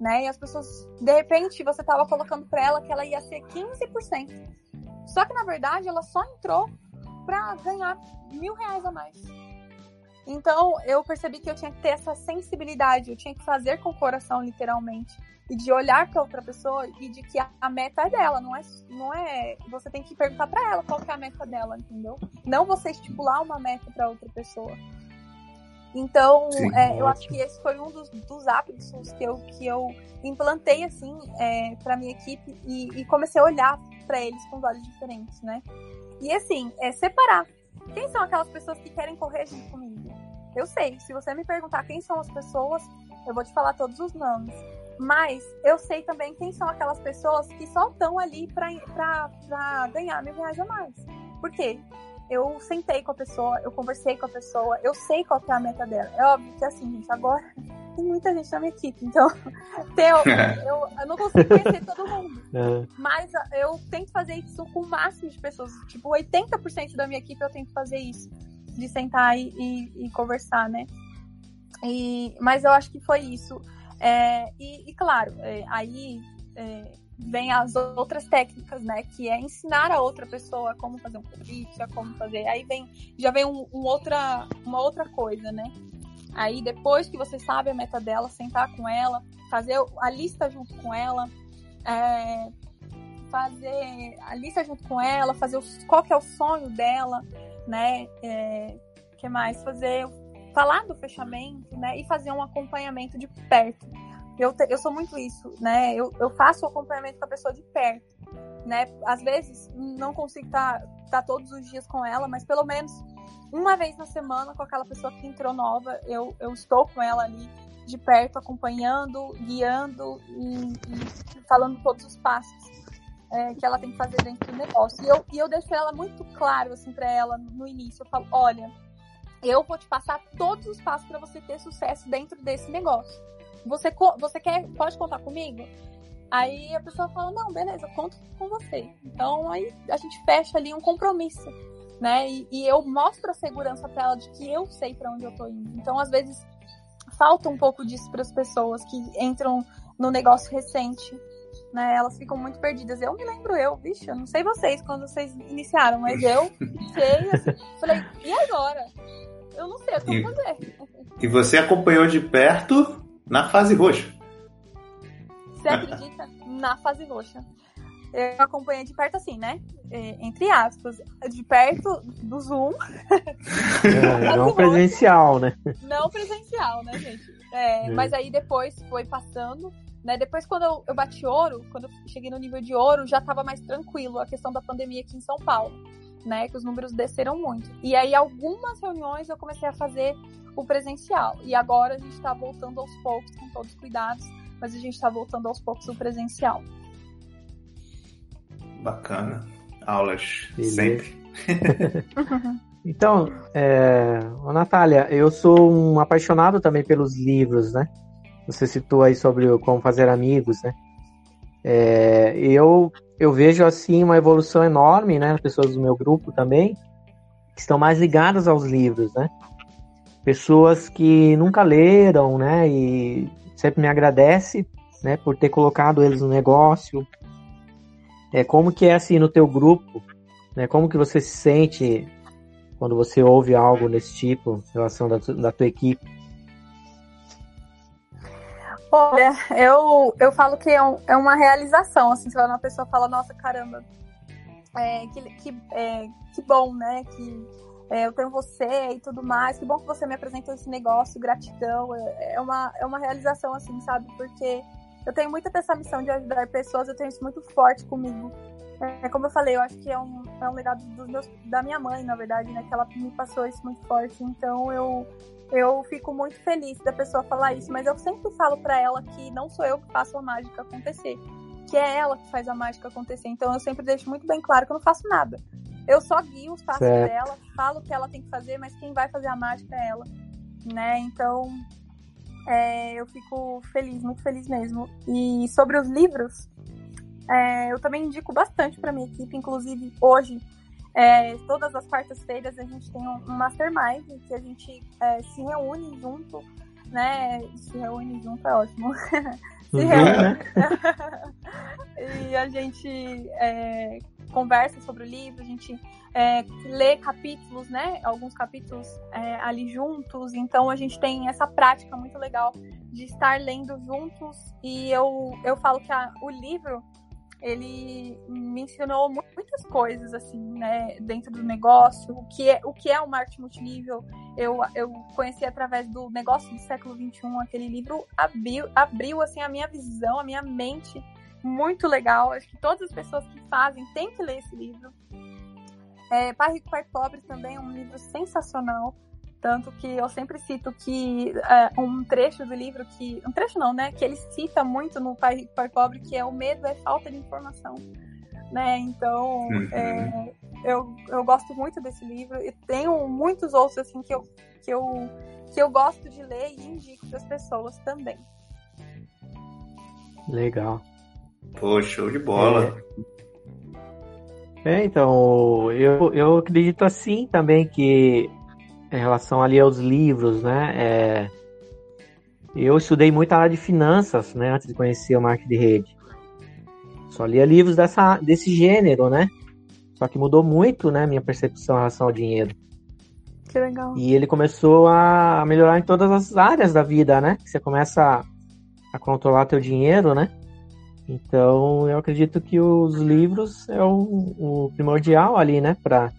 Né? E as pessoas, de repente, você estava colocando para ela que ela ia ser 15%. Só que na verdade ela só entrou para ganhar mil reais a mais. Então eu percebi que eu tinha que ter essa sensibilidade, eu tinha que fazer com o coração, literalmente e de olhar para outra pessoa e de que a, meta é dela, não é, não é. Você tem que perguntar para ela qual que é a meta dela, entendeu? Não você estipular uma meta para outra pessoa. Então, Sim, é, eu acho que esse foi um dos, dos hábitos que eu, que eu implantei assim é, para minha equipe e, e, comecei a olhar para eles com olhos diferentes, né? E assim, é separar. Quem são aquelas pessoas que querem correr junto comigo? Eu sei. Se você me perguntar quem são as pessoas, eu vou te falar todos os nomes. Mas eu sei também quem são aquelas pessoas que só estão ali para ganhar mil reais a mais. Por quê? Eu sentei com a pessoa, eu conversei com a pessoa, eu sei qual é a meta dela. É óbvio que assim, gente, agora tem muita gente na minha equipe, então eu, eu, eu não consigo conhecer todo mundo. É. Mas eu tento fazer isso com o máximo de pessoas. Tipo, 80% da minha equipe eu tento fazer isso. De sentar e, e, e conversar, né? E, mas eu acho que foi isso. É, e, e, claro, é, aí é, vem as outras técnicas, né? Que é ensinar a outra pessoa como fazer um convite, como fazer. Aí vem, já vem um, um, outra, uma outra coisa, né? Aí depois que você sabe a meta dela, sentar com ela, fazer a lista junto com ela, é, fazer a lista junto com ela, fazer o, qual que é o sonho dela, né? É, que mais? Fazer falar do fechamento, né? E fazer um acompanhamento de perto. Eu, te, eu sou muito isso, né? Eu, eu faço o acompanhamento com a pessoa de perto, né? Às vezes não consigo estar tá, tá todos os dias com ela, mas pelo menos uma vez na semana com aquela pessoa que entrou nova, eu, eu estou com ela ali de perto, acompanhando, guiando e, e falando todos os passos é, que ela tem que fazer dentro do negócio. E eu, e eu deixo ela muito claro assim para ela no início. Eu falo, olha, eu vou te passar todos os passos para você ter sucesso dentro desse negócio. Você, você quer, pode contar comigo? Aí a pessoa fala, não, beleza, conto com você. Então aí a gente fecha ali um compromisso, né? E, e eu mostro a segurança para ela de que eu sei para onde eu tô indo. Então às vezes falta um pouco disso para as pessoas que entram no negócio recente, né? Elas ficam muito perdidas. Eu me lembro eu, bicho, eu não sei vocês quando vocês iniciaram, mas eu sei, assim, falei, e agora? Eu não sei, eu tô fazer. E você acompanhou de perto na fase roxa. Você acredita? na fase roxa. Eu acompanhei de perto assim, né? É, entre aspas. De perto do Zoom. É, não presencial, né? Não presencial, né, gente? É, é. Mas aí depois foi passando. Né? Depois, quando eu, eu bati ouro, quando eu cheguei no nível de ouro, já estava mais tranquilo a questão da pandemia aqui em São Paulo. Né, que os números desceram muito. E aí, algumas reuniões eu comecei a fazer o presencial. E agora a gente está voltando aos poucos, com todos os cuidados, mas a gente está voltando aos poucos o presencial. Bacana. Aulas Beleza. sempre. então, é... Ô, Natália, eu sou um apaixonado também pelos livros, né? Você citou aí sobre como fazer amigos, né? É... eu, eu vejo assim uma evolução enorme, né? As pessoas do meu grupo também que estão mais ligadas aos livros, né? pessoas que nunca leram, né? E sempre me agradece, né? Por ter colocado eles no negócio. É como que é assim no teu grupo, né? Como que você se sente quando você ouve algo desse tipo em relação da, da tua equipe? Olha, eu, eu falo que é, um, é uma realização, assim, quando uma pessoa fala, nossa, caramba, é, que, que, é, que bom, né, que é, eu tenho você e tudo mais, que bom que você me apresentou esse negócio, gratidão, é, é, uma, é uma realização, assim, sabe? Porque eu tenho muita essa missão de ajudar pessoas, eu tenho isso muito forte comigo. É, como eu falei, eu acho que é um, é um legado meus, da minha mãe, na verdade, né? Que ela me passou isso muito forte. Então eu, eu fico muito feliz da pessoa falar isso, mas eu sempre falo para ela que não sou eu que faço a mágica acontecer, que é ela que faz a mágica acontecer. Então eu sempre deixo muito bem claro que eu não faço nada. Eu só guio os passos certo. dela, falo o que ela tem que fazer, mas quem vai fazer a mágica é ela, né? Então, é, eu fico feliz, muito feliz mesmo. E sobre os livros, é, eu também indico bastante para minha equipe, inclusive hoje, é, todas as quartas-feiras a gente tem um, um mastermind que a gente é, se reúne junto, né? Se reúne junto é ótimo. se uhum, reúne. Né? e a gente é, conversa sobre o livro, a gente é, lê capítulos, né? Alguns capítulos é, ali juntos. Então a gente tem essa prática muito legal de estar lendo juntos. E eu, eu falo que a, o livro ele me ensinou muitas coisas assim, né, dentro do negócio, o que é o que é o marketing multinível. Eu, eu conheci através do negócio do século 21, aquele livro abriu, abriu assim a minha visão, a minha mente muito legal. Acho que todas as pessoas que fazem têm que ler esse livro. É, Pai Rico, Pai Pobre também é um livro sensacional. Tanto que eu sempre cito que é, um trecho do livro que. Um trecho não, né? Que ele cita muito no Pai Rico, Pai Pobre, que é o medo é falta de informação. Né? Então, uhum. é, eu, eu gosto muito desse livro e tenho muitos outros assim que eu, que eu, que eu gosto de ler e indico para as pessoas também. Legal. Pô, show de bola. É, é então, eu, eu acredito assim também que em relação ali aos livros, né? É, eu estudei muito a área de finanças, né? Antes de conhecer o marketing de rede. Só lia livros dessa, desse gênero, né? Só que mudou muito, né? Minha percepção em relação ao dinheiro. Que legal. E ele começou a melhorar em todas as áreas da vida, né? Você começa a, controlar teu dinheiro, né? Então, eu acredito que os livros é o, o primordial ali, né? Pra,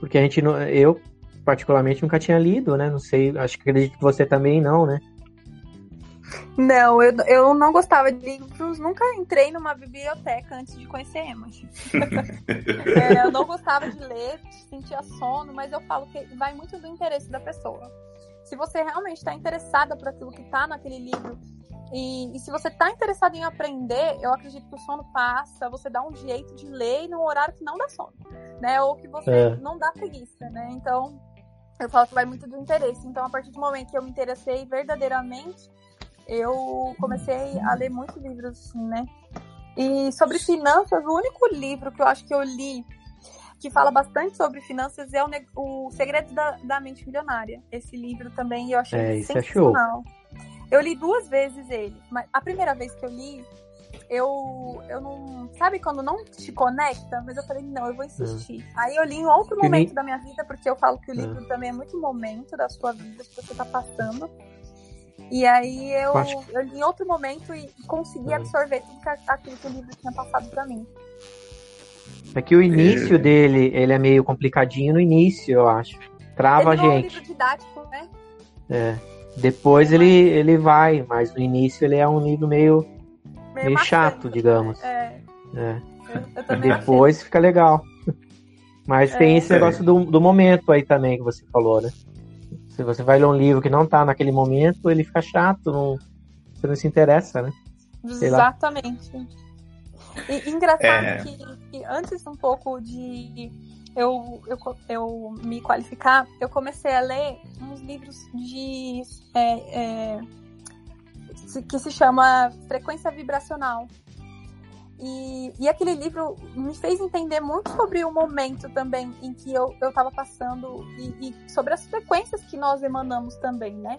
porque a gente, eu particularmente nunca tinha lido, né? Não sei, acho que acredito que você também não, né? Não, eu, eu não gostava de livros, nunca entrei numa biblioteca antes de conhecer Emily. é, eu não gostava de ler, sentia sono, mas eu falo que vai muito do interesse da pessoa. Se você realmente está interessada por aquilo que está naquele livro, e, e, se você está interessado em aprender, eu acredito que o sono passa, você dá um jeito de ler num horário que não dá sono, né? Ou que você é. não dá preguiça, né? Então, eu falo que vai muito do interesse. Então, a partir do momento que eu me interessei verdadeiramente, eu comecei a ler muitos livros, assim, né? E sobre finanças, o único livro que eu acho que eu li que fala bastante sobre finanças é o, o Segredos da, da Mente Milionária. Esse livro também eu achei é, sensacional. É eu li duas vezes ele, mas a primeira vez que eu li, eu, eu não. Sabe quando não te conecta? Mas eu falei, não, eu vou insistir. É. Aí eu li em outro momento da minha vida, porque eu falo que o livro é. também é muito momento da sua vida que você tá passando. E aí eu, eu li em outro momento e consegui é. absorver tudo que, aquilo que o livro tinha passado para mim. É que o início é. dele, ele é meio complicadinho no início, eu acho. Trava ele a gente. É um livro didático, né? É. Depois ele, ele vai, mas no início ele é um livro meio, meio, meio chato, digamos. É. é. Eu, eu Depois achei. fica legal. Mas é. tem esse negócio do, do momento aí também que você falou, né? Se você vai ler um livro que não tá naquele momento, ele fica chato, não, você não se interessa, né? Sei Exatamente. E, engraçado é... que, que, antes um pouco de eu, eu, eu me qualificar, eu comecei a ler uns livros de é, é, que se chama Frequência Vibracional. E, e aquele livro me fez entender muito sobre o momento também em que eu, eu tava passando e, e sobre as frequências que nós emanamos também, né?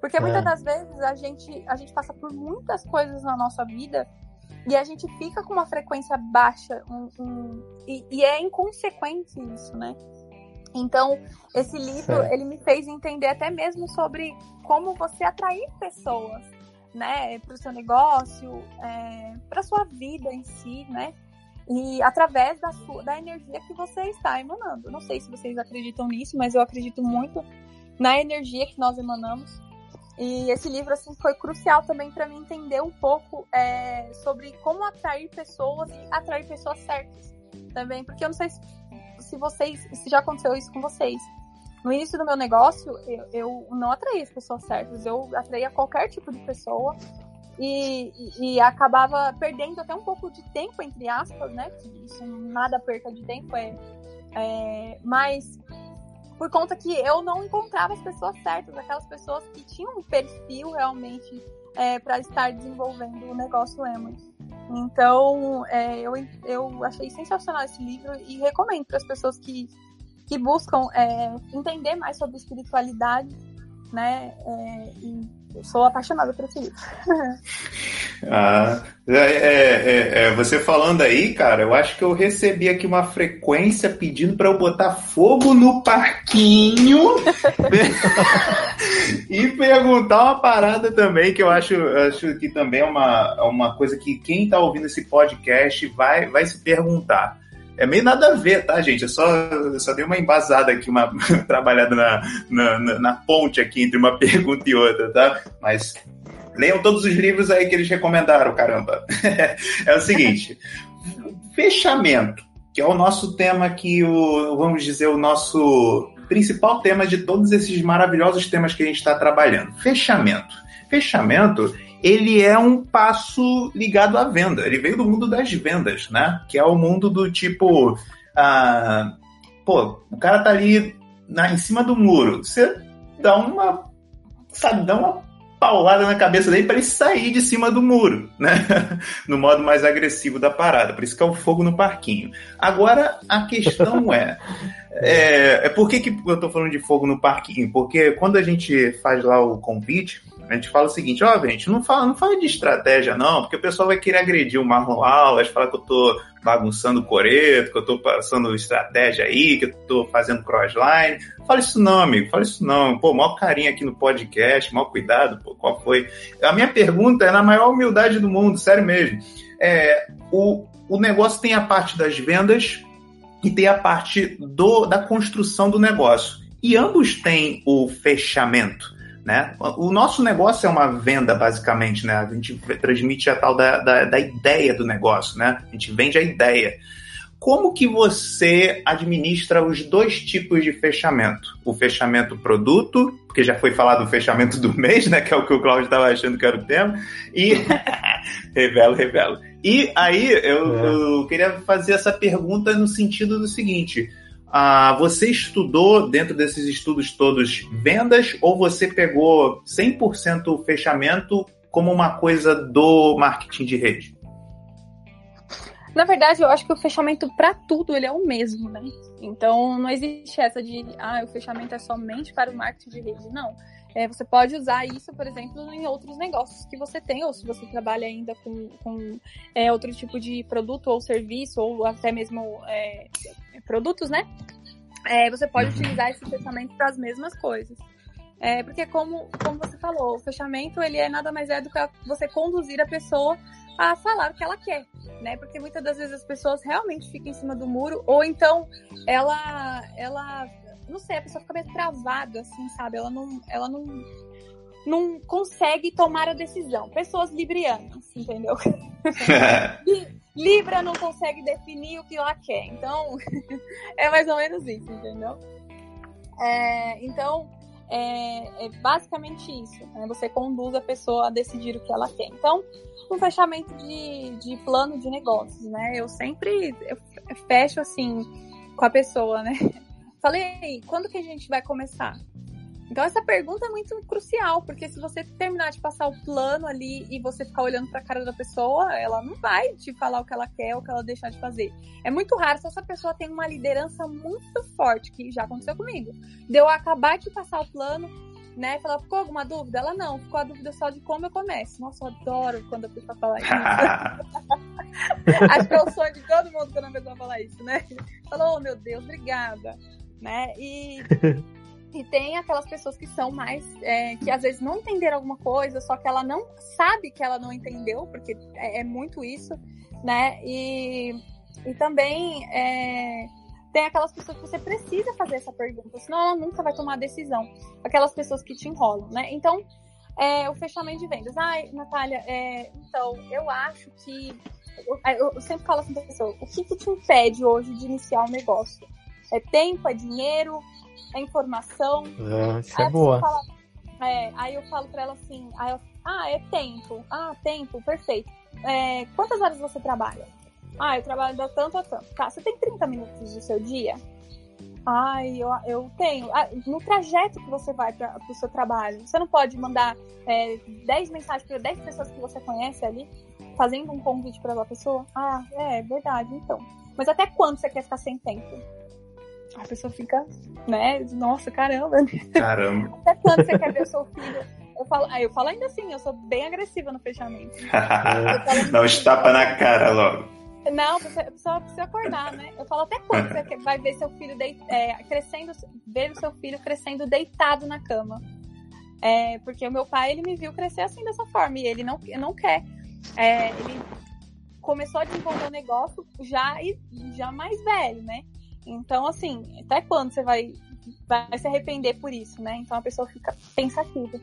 Porque é. muitas das vezes a gente, a gente passa por muitas coisas na nossa vida e a gente fica com uma frequência baixa um, um, e, e, é inconsequente isso, né? Então, esse livro, ele me fez entender até mesmo sobre como você atrair pessoas né, para o seu negócio, é, para sua vida em si, né? E através da, sua, da energia que você está emanando. Não sei se vocês acreditam nisso, mas eu acredito muito na energia que nós emanamos. E esse livro assim foi crucial também para mim entender um pouco é, sobre como atrair pessoas e atrair pessoas certas também, porque eu não sei se, se vocês se já aconteceu isso com vocês, no início do meu negócio, eu, eu não atraía as pessoas certas, eu atraía qualquer tipo de pessoa e, e, e, acabava perdendo até um pouco de tempo, entre aspas, né? Isso nada perca de tempo, é, é, mas por conta que eu não encontrava as pessoas certas, aquelas pessoas que tinham um perfil realmente é, para estar desenvolvendo o negócio Lemon. Então, é, eu, eu achei sensacional esse livro e recomendo para as pessoas que que buscam é, entender mais sobre espiritualidade, né? É, e sou apaixonada por esse livro. ah, é, é, é, você falando aí, cara, eu acho que eu recebi aqui uma frequência pedindo para eu botar fogo no parquinho e perguntar uma parada também que eu acho, acho que também é uma, uma coisa que quem está ouvindo esse podcast vai, vai se perguntar. É meio nada a ver, tá, gente? Eu só, eu só dei uma embasada aqui, uma trabalhada na, na, na, ponte aqui entre uma pergunta e outra, tá? Mas leiam todos os livros aí que eles recomendaram, caramba. é o seguinte: fechamento, que é o nosso tema aqui, o, vamos dizer, o nosso principal tema de todos esses maravilhosos temas que a gente está trabalhando. Fechamento. Fechamento ele é um passo ligado à venda. Ele veio do mundo das vendas, né? Que é o mundo do tipo, ah, pô, o cara tá ali na, em cima do muro. Você dá uma, sabe, dá uma paulada na cabeça dele para ele sair de cima do muro, né? no modo mais agressivo da parada. Por isso que é o fogo no parquinho. Agora, a questão é, é, é por que, que eu tô falando de fogo no parquinho? Porque quando a gente faz lá o convite, a gente fala o seguinte, ó, oh, gente, não fala, não fala de estratégia, não, porque o pessoal vai querer agredir o Marlon Wallace, falar que eu tô bagunçando o coreto, que eu tô passando estratégia aí, que eu tô fazendo crossline. Fala isso não, amigo, fala isso não. Pô, maior carinho aqui no podcast, maior cuidado, pô, qual foi? A minha pergunta é na maior humildade do mundo, sério mesmo. É, o, o negócio tem a parte das vendas e tem a parte do, da construção do negócio. E ambos têm o fechamento. Né? O nosso negócio é uma venda, basicamente, né? A gente transmite a tal da, da, da, ideia do negócio, né? A gente vende a ideia. Como que você administra os dois tipos de fechamento? O fechamento produto, porque já foi falado o fechamento do mês, né? Que é o que o Claudio estava achando que era o tema. E. revelo, revelo. E aí eu, é. eu queria fazer essa pergunta no sentido do seguinte ah, você estudou dentro desses estudos todos vendas ou você pegou 100% fechamento como uma coisa do marketing de rede? Na verdade, eu acho que o fechamento para tudo ele é o mesmo, né? Então não existe essa de ah, o fechamento é somente para o marketing de rede. Não. É, você pode usar isso, por exemplo, em outros negócios que você tem, ou se você trabalha ainda com, com é, outro tipo de produto ou serviço, ou até mesmo é, produtos, né? É, você pode utilizar esse fechamento para as mesmas coisas. É, porque como, como você falou, o fechamento ele é nada mais é do que você conduzir a pessoa a falar o que ela quer, né? Porque muitas das vezes as pessoas realmente ficam em cima do muro, ou então ela, ela não sei, a pessoa fica meio travada, assim, sabe? Ela não, ela não, não consegue tomar a decisão. Pessoas librianas, entendeu? Libra não consegue definir o que ela quer. Então, é mais ou menos isso, entendeu? É, então, é, é, basicamente isso. Né? Você conduz a pessoa a decidir o que ela quer. Então, um fechamento de, de plano de negócios, né? Eu sempre eu fecho assim com a pessoa, né? Falei, quando que a gente vai começar? Então essa pergunta é muito crucial, porque se você terminar de passar o plano ali e você ficar olhando para a cara da pessoa, ela não vai te falar o que ela quer ou o que ela deixar de fazer. É muito raro se essa pessoa tem uma liderança muito forte, que já aconteceu comigo. Deu de acabar de passar o plano, né? Falar, ficou alguma dúvida? Ela não, ficou a dúvida só de como eu começo. Nossa, eu adoro quando a pessoa fala isso. Acho que é o sonho de todo mundo quando a pessoa fala isso, né? Falou, oh, meu Deus, obrigada né? E, e tem aquelas pessoas que são mais. É, que às vezes não entenderam alguma coisa, só que ela não sabe que ela não entendeu, porque é, é muito isso, né? E, e também é, tem aquelas pessoas que você precisa fazer essa pergunta, senão ela nunca vai tomar a decisão. Aquelas pessoas que te enrolam, né? Então, é, o fechamento de vendas. Ai, Natália, é, então, eu acho que. Eu, eu sempre falo assim pra pessoa: o que, que te impede hoje de iniciar um negócio? É tempo, é dinheiro, é informação. É, isso é boa. Fala, é, aí eu falo pra ela assim, ah, é tempo. Ah, tempo, perfeito. É, quantas horas você trabalha? Ah, eu trabalho da tanto a tanto. Tá, você tem 30 minutos do seu dia? Ai, eu, eu tenho. Ah, no trajeto que você vai para o seu trabalho, você não pode mandar é, 10 mensagens para 10 pessoas que você conhece ali, fazendo um convite para uma pessoa? Ah, é verdade, então. Mas até quando você quer ficar sem tempo? A pessoa fica, né? Nossa, caramba. Caramba. Até quando você quer ver o seu filho? Eu falo, aí eu falo ainda assim, eu sou bem agressiva no fechamento. Não, estapa na cara logo. Não, a pessoa precisa acordar, né? Eu falo até quando você vai ver seu filho deit é, crescendo, ver o seu filho crescendo deitado na cama. É, porque o meu pai, ele me viu crescer assim, dessa forma, e ele não, não quer. É, ele começou a desenvolver o negócio já, já mais velho, né? Então, assim, até quando você vai, vai se arrepender por isso, né? Então a pessoa fica pensativa.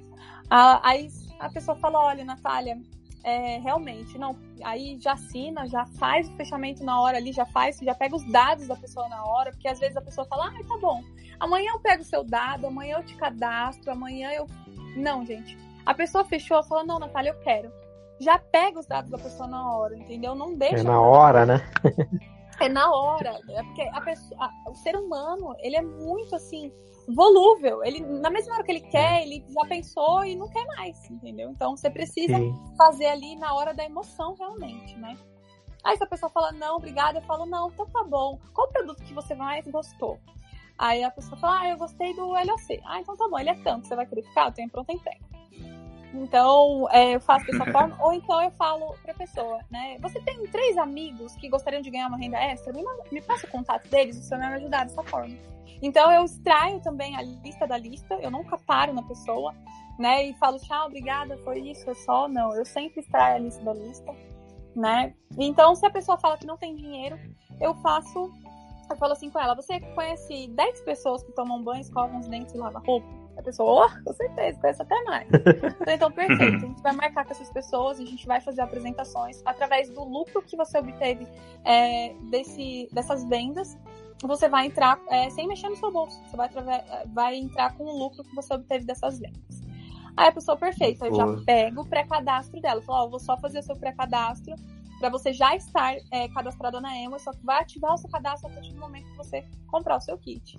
Aí a pessoa fala: olha, Natália, é, realmente, não. Aí já assina, já faz o fechamento na hora ali, já faz, já pega os dados da pessoa na hora, porque às vezes a pessoa fala: ah, tá bom, amanhã eu pego o seu dado, amanhã eu te cadastro, amanhã eu. Não, gente. A pessoa fechou, fala: não, Natália, eu quero. Já pega os dados da pessoa na hora, entendeu? Não deixa. É na hora, né? É na hora. É porque a pessoa, o ser humano, ele é muito assim, volúvel. Ele, na mesma hora que ele quer, ele já pensou e não quer mais, entendeu? Então você precisa Sim. fazer ali na hora da emoção realmente, né? Aí se a pessoa fala, não, obrigada, eu falo, não, então tá bom. Qual produto que você mais gostou? Aí a pessoa fala, ah, eu gostei do LOC. Ah, então tá bom, ele é tanto, você vai querer ficar? Eu tenho pronta entrega. Então, é, eu faço dessa forma. Ou então eu falo pra pessoa, né? Você tem três amigos que gostariam de ganhar uma renda extra? Me, me passa o contato deles, você vai me ajudar dessa forma. Então, eu extraio também a lista da lista, eu nunca paro na pessoa, né? E falo, tchau, obrigada, foi isso, é só. Não, eu sempre extraio a lista da lista, né? Então, se a pessoa fala que não tem dinheiro, eu faço. Eu falo assim com ela: você conhece 10 pessoas que tomam banho, escovam os dentes e lavam roupa? A pessoa, oh, com certeza, conheço até mais. então, perfeito. A gente vai marcar com essas pessoas, a gente vai fazer apresentações através do lucro que você obteve é, desse, dessas vendas. Você vai entrar é, sem mexer no seu bolso. Você vai, vai entrar com o lucro que você obteve dessas vendas. Aí a pessoa, perfeita, eu já pego o pré-cadastro dela. Falo, ó, oh, vou só fazer o seu pré-cadastro para você já estar é, cadastrada na Emo, só que vai ativar o seu cadastro a partir do momento que você comprar o seu kit.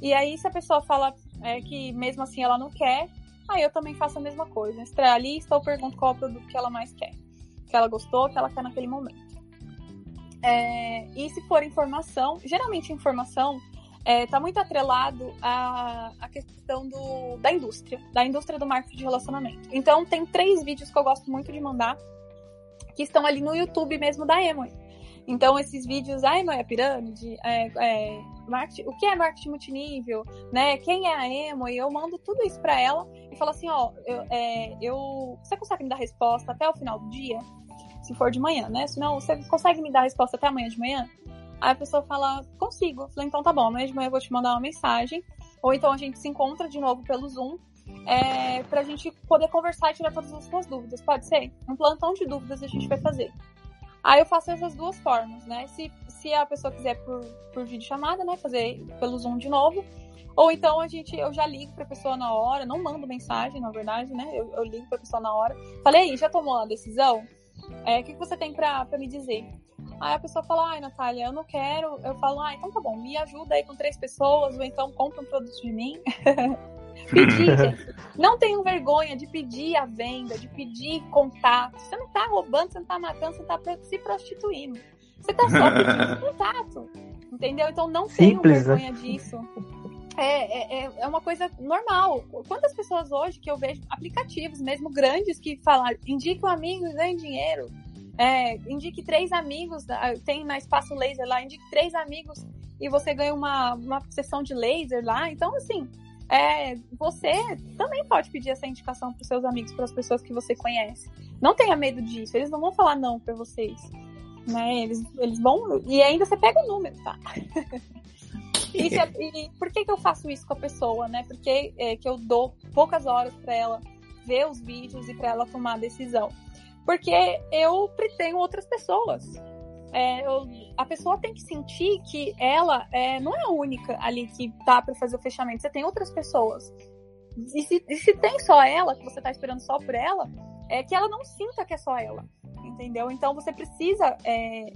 E aí, se a pessoa fala é, que mesmo assim ela não quer, aí eu também faço a mesma coisa. Extrai a lista ou pergunto qual é o produto que ela mais quer. Que ela gostou, que ela quer naquele momento. É, e se for informação, geralmente informação está é, tá muito atrelado à, à questão do, da indústria, da indústria do marketing de relacionamento. Então, tem três vídeos que eu gosto muito de mandar, que estão ali no YouTube mesmo da Emoi. Então, esses vídeos, a Emoi é pirâmide, é, é, marketing, o que é marketing multinível, né? Quem é a Emo? E eu mando tudo isso para ela e falo assim, ó, eu, é, eu, você consegue me dar resposta até o final do dia? Se for de manhã, né? Se não, você consegue me dar resposta até amanhã de manhã? Aí a pessoa fala, consigo. Eu falei, então tá bom, amanhã de manhã eu vou te mandar uma mensagem. Ou então a gente se encontra de novo pelo Zoom é, pra gente poder conversar e tirar todas as suas dúvidas. Pode ser? Um plantão de dúvidas a gente vai fazer. Aí eu faço essas duas formas, né? Se, se a pessoa quiser por, por vídeo chamada, né? Fazer pelo Zoom de novo. Ou então a gente, eu já ligo pra pessoa na hora, não mando mensagem, na verdade, né? Eu, eu ligo pra pessoa na hora. Falei, aí, já tomou a decisão? É, o que, que você tem pra, pra me dizer? Aí a pessoa fala, ai, Natália, eu não quero. Eu falo, ah, então tá bom, me ajuda aí com três pessoas, ou então compra um produto de mim. Pedir, gente. Não tenham vergonha de pedir a venda, de pedir contato. Você não tá roubando, você não tá matando, você tá se prostituindo. Você tá só pedindo contato. Entendeu? Então não tenham Simples, né? vergonha né? disso. É, é, é uma coisa normal. Quantas pessoas hoje que eu vejo aplicativos mesmo grandes que falam, indique um amigo e ganhe dinheiro. É, indique três amigos, tem na espaço laser lá, indique três amigos e você ganha uma, uma sessão de laser lá. Então, assim, é, você também pode pedir essa indicação para seus amigos, para as pessoas que você conhece. Não tenha medo disso, eles não vão falar não para vocês. Né? Eles, eles vão. E ainda você pega o número, tá? e, se, e, por que, que eu faço isso com a pessoa, né? Porque é, que eu dou poucas horas para ela ver os vídeos e para ela tomar a decisão. Porque eu tenho outras pessoas é, eu, a pessoa tem que sentir que ela é, não é a única ali que tá para fazer o fechamento. Você tem outras pessoas. E se, e se tem só ela, que você tá esperando só por ela, é que ela não sinta que é só ela. Entendeu? Então você precisa é,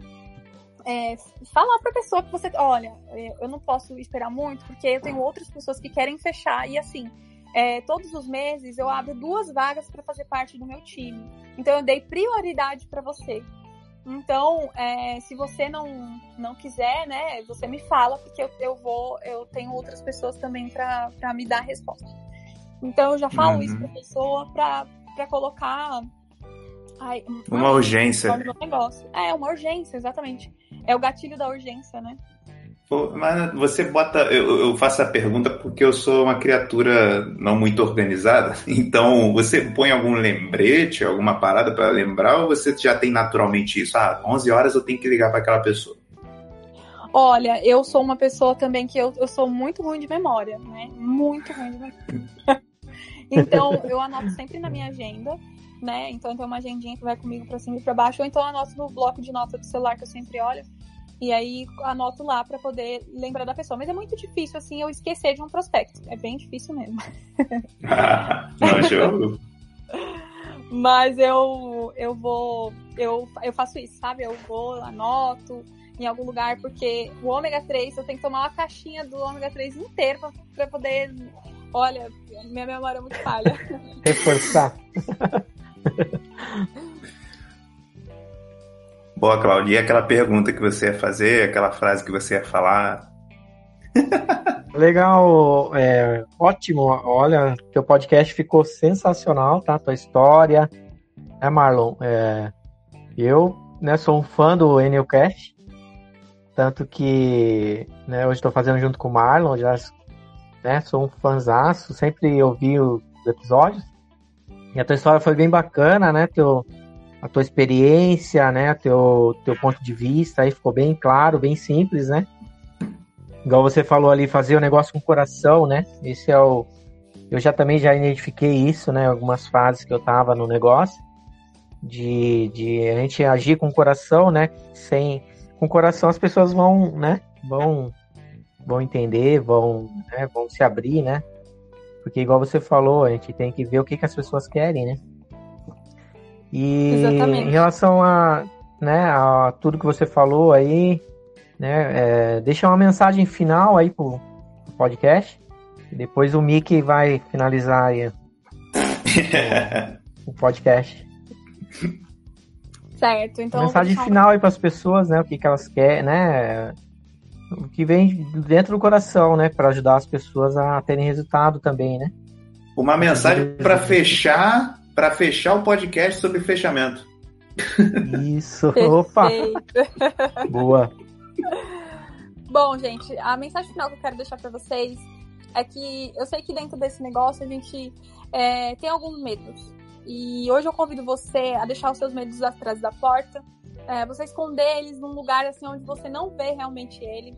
é, falar pra pessoa que você. Olha, é, eu não posso esperar muito, porque eu tenho outras pessoas que querem fechar. E assim, é, todos os meses eu abro duas vagas para fazer parte do meu time. Então eu dei prioridade para você. Então, é, se você não, não quiser, né, você me fala, porque eu, eu vou, eu tenho outras pessoas também para me dar a resposta. Então, eu já falo uhum. isso para a pessoa para colocar. Ai, uma urgência. Negócio. É, uma urgência, exatamente. É o gatilho da urgência, né? Mas você bota. Eu, eu, faço a pergunta porque eu sou uma criatura não muito organizada. Então, você põe algum lembrete, alguma parada para lembrar, ou você já tem naturalmente isso? Ah, 11 horas eu tenho que ligar para aquela pessoa. Olha, eu sou uma pessoa também que eu, eu sou muito ruim de memória, né? Muito ruim de memória. então, eu anoto sempre na minha agenda, né? Então, tem uma agendinha que vai comigo para cima e para baixo, ou então eu anoto no bloco de nota do celular que eu sempre olho. E aí anoto lá para poder lembrar da pessoa. Mas é muito difícil, assim, eu esquecer de um prospecto. É bem difícil mesmo. não, jogo. Mas eu, eu vou. Eu, eu faço isso, sabe? Eu vou, anoto. em algum lugar, porque o ômega 3, eu tenho que tomar uma caixinha do ômega 3 inteiro pra, pra poder. Olha, minha memória é muito falha. Reforçar. Boa, Claudia. E aquela pergunta que você ia fazer, aquela frase que você ia falar? Legal, é, ótimo. Olha, teu podcast ficou sensacional, tá? Tua história. É, Marlon, é, eu né, sou um fã do Enilcast, tanto que né, hoje estou fazendo junto com o Marlon, já né, sou um fãzaço, sempre ouvi os episódios. E a tua história foi bem bacana, né? Teu, a tua experiência, né? Teu, teu ponto de vista aí ficou bem claro, bem simples, né? Igual você falou ali, fazer o negócio com o coração, né? Esse é o. Eu já também já identifiquei isso, né? Algumas fases que eu tava no negócio. De, de a gente agir com o coração, né? Sem. Com o coração as pessoas vão, né? Vão, vão entender, vão, né? vão se abrir, né? Porque igual você falou, a gente tem que ver o que, que as pessoas querem, né? E Exatamente. em relação a, né, a tudo que você falou aí, né? É, deixa uma mensagem final aí pro, pro podcast. depois o Mickey vai finalizar aí o, o podcast. Certo, então. Mensagem final aí para as pessoas, né? O que, que elas querem, né? O que vem dentro do coração, né? Para ajudar as pessoas a terem resultado também, né? Uma mensagem para fechar, para fechar o podcast sobre fechamento. Isso, opa! Boa. Bom, gente, a mensagem final que eu quero deixar para vocês é que eu sei que dentro desse negócio a gente é, tem alguns medos. E hoje eu convido você a deixar os seus medos atrás da porta, é, você esconder eles num lugar assim onde você não vê realmente ele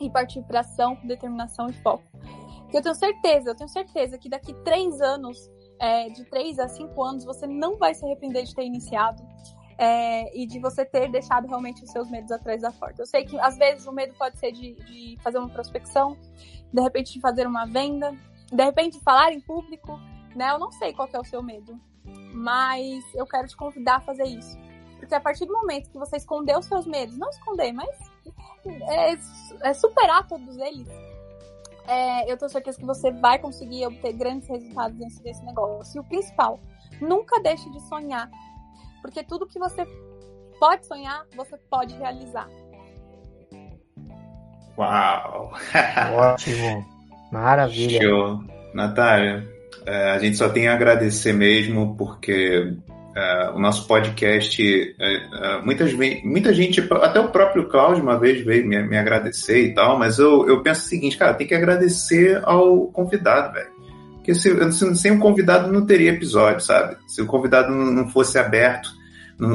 e partir para ação com determinação e foco. Porque eu tenho certeza, eu tenho certeza que daqui três anos, é, de três a cinco anos, você não vai se arrepender de ter iniciado é, e de você ter deixado realmente os seus medos atrás da porta. Eu sei que às vezes o medo pode ser de, de fazer uma prospecção, de repente de fazer uma venda, de repente de falar em público, né? Eu não sei qual é o seu medo, mas eu quero te convidar a fazer isso. Porque a partir do momento que você esconder os seus medos, não esconder, mas é, é superar todos eles, é, eu tenho certeza que você vai conseguir obter grandes resultados dentro desse negócio. E o principal, nunca deixe de sonhar. Porque tudo que você pode sonhar, você pode realizar. Uau! Ótimo! Maravilha! Show! Natália, é, a gente só tem a agradecer mesmo, porque é, o nosso podcast, é, muitas, muita gente, até o próprio Cláudio uma vez veio me, me agradecer e tal, mas eu, eu penso o seguinte, cara, tem que agradecer ao convidado, velho. Porque se, se, sem o convidado não teria episódio, sabe? Se o convidado não fosse aberto,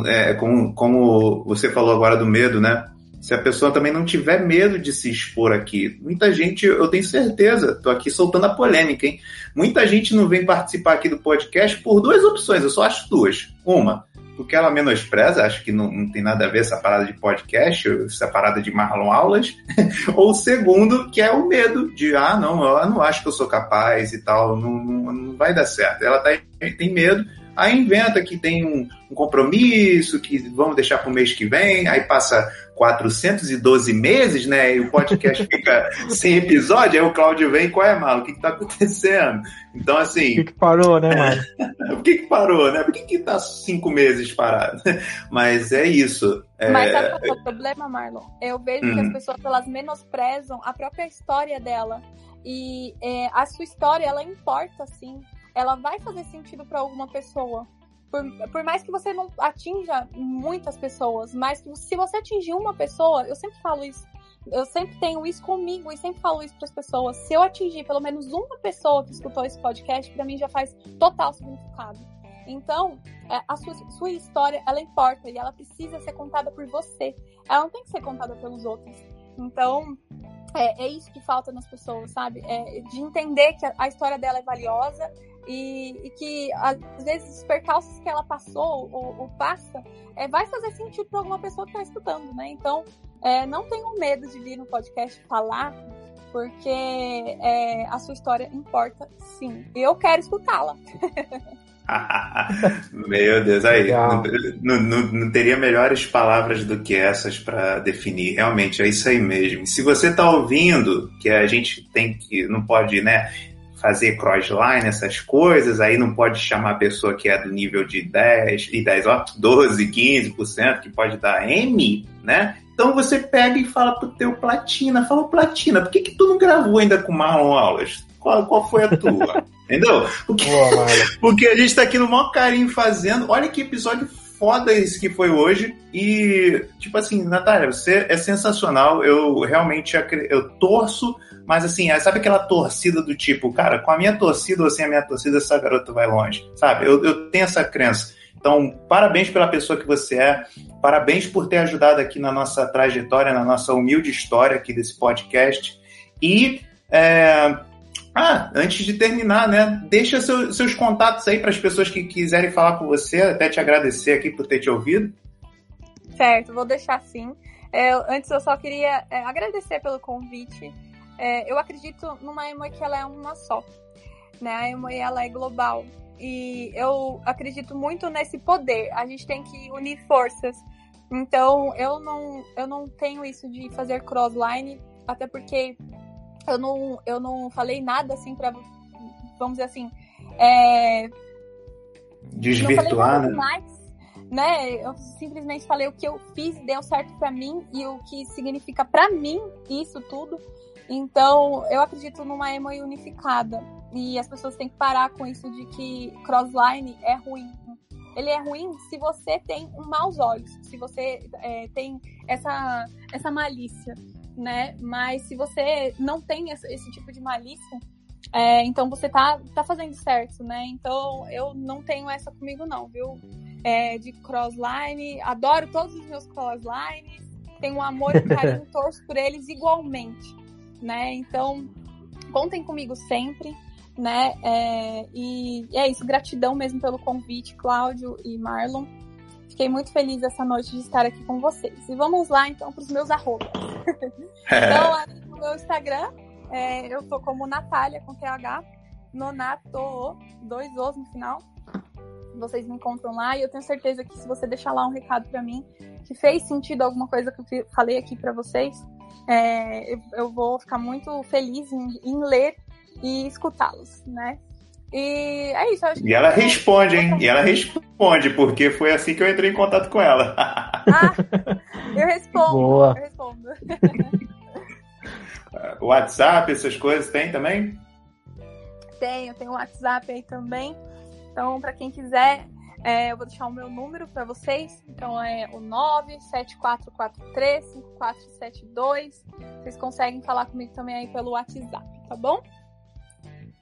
é, como, como você falou agora do medo, né? Se a pessoa também não tiver medo de se expor aqui. Muita gente, eu tenho certeza, tô aqui soltando a polêmica, hein? Muita gente não vem participar aqui do podcast por duas opções, eu só acho duas. Uma, porque ela menospreza, acho que não, não, tem nada a ver essa parada de podcast, essa parada de Marlon Aulas. Ou segundo, que é o medo de, ah, não, eu não acho que eu sou capaz e tal, não, não, não vai dar certo. Ela tá, tem medo, aí inventa que tem um, um compromisso, que vamos deixar para o mês que vem, aí passa 412 meses, né? E o podcast fica sem episódio, aí o Cláudio vem, qual é, Malo? O que, está acontecendo? Então, assim. O que, que parou, né, mano? Por que, que parou, né? Por que, que tá cinco meses parado? Mas é isso. É... Mas sabe qual é o problema, Marlon? Eu vejo hum. que as uhum. pessoas elas menosprezam a própria história dela. E é, a sua história, ela importa, sim. Ela vai fazer sentido para alguma pessoa por, por mais que você não atinja muitas pessoas, mas se você atingir uma pessoa, eu sempre falo isso, eu sempre tenho isso comigo e sempre falo isso para as pessoas. Se eu atingir pelo menos uma pessoa que escutou esse podcast, para mim já faz total significado. Então, é, a sua, sua história, ela importa e ela precisa ser contada por você. Ela não tem que ser contada pelos outros. Então, é, é isso que falta nas pessoas, sabe? É de entender que a, a história dela é valiosa e, e, que às vezes os percalços que ela passou ou, ou passa é, vai fazer sentido para alguma pessoa que está escutando, né? Então, é, não tenham medo de vir no podcast falar, porque é, a sua história importa sim. E eu quero escutá-la. Meu Deus, aí não, não, não, teria melhores palavras do que essas para definir. Realmente é isso aí mesmo. Se você está ouvindo que a gente tem que não pode, né, fazer crossline, essas coisas, aí não pode chamar a pessoa que é do nível de 10 e 10, ó, 12, 15%, que pode dar M, né? Então você pega e fala pro teu Platina, fala Platina, por que, que tu não gravou ainda com Marlon Aulas? Qual, qual foi a tua? Entendeu? Porque, Boa, porque a gente tá aqui no maior carinho fazendo. Olha que episódio foda esse que foi hoje. E, tipo assim, Natália, você é sensacional. Eu realmente eu torço, mas assim, é, sabe aquela torcida do tipo, cara, com a minha torcida ou sem a minha torcida, essa garota vai longe. Sabe? Eu, eu tenho essa crença. Então, parabéns pela pessoa que você é, parabéns por ter ajudado aqui na nossa trajetória, na nossa humilde história aqui desse podcast. E é, ah, antes de terminar, né? Deixa seu, seus contatos aí para as pessoas que quiserem falar com você, até te agradecer aqui por ter te ouvido. Certo, vou deixar sim. É, antes eu só queria é, agradecer pelo convite. É, eu acredito numa Emoy que ela é uma só. Né? A Emoy ela é global. E eu acredito muito nesse poder. A gente tem que unir forças. Então, eu não, eu não tenho isso de fazer crossline, até porque eu não, eu não falei nada assim para vamos dizer assim, é, desvirtuar, né? Mais, né? Eu simplesmente falei o que eu fiz deu certo para mim e o que significa para mim isso tudo. Então, eu acredito numa emo unificada. E as pessoas têm que parar com isso de que crossline é ruim. Ele é ruim se você tem um maus olhos, se você é, tem essa, essa malícia, né? Mas se você não tem esse, tipo de malícia, é, então você tá, tá fazendo certo, né? Então eu não tenho essa comigo, não, viu? É, de crossline, adoro todos os meus crosslines, tenho um amor e carinho, torço por eles igualmente, né? Então contem comigo sempre né? É, e é isso, gratidão mesmo pelo convite, Cláudio e Marlon. Fiquei muito feliz essa noite de estar aqui com vocês. E vamos lá então para os meus arrobas. então, ali no meu Instagram, é, eu tô como Natália com TH, Nonato, dois Os no final. Vocês me encontram lá e eu tenho certeza que se você deixar lá um recado para mim que fez sentido alguma coisa que eu falei aqui para vocês, é, eu, eu, vou ficar muito feliz em, em ler e escutá-los, né? E é isso. e ela responde, hein? E ela responde, porque foi assim que eu entrei em contato com ela. ah, eu respondo. Boa. Eu respondo. WhatsApp, essas coisas tem também? Tenho, tem o WhatsApp aí também. Então, para quem quiser, é, eu vou deixar o meu número para vocês. Então é o 974435472. Vocês conseguem falar comigo também aí pelo WhatsApp, tá bom?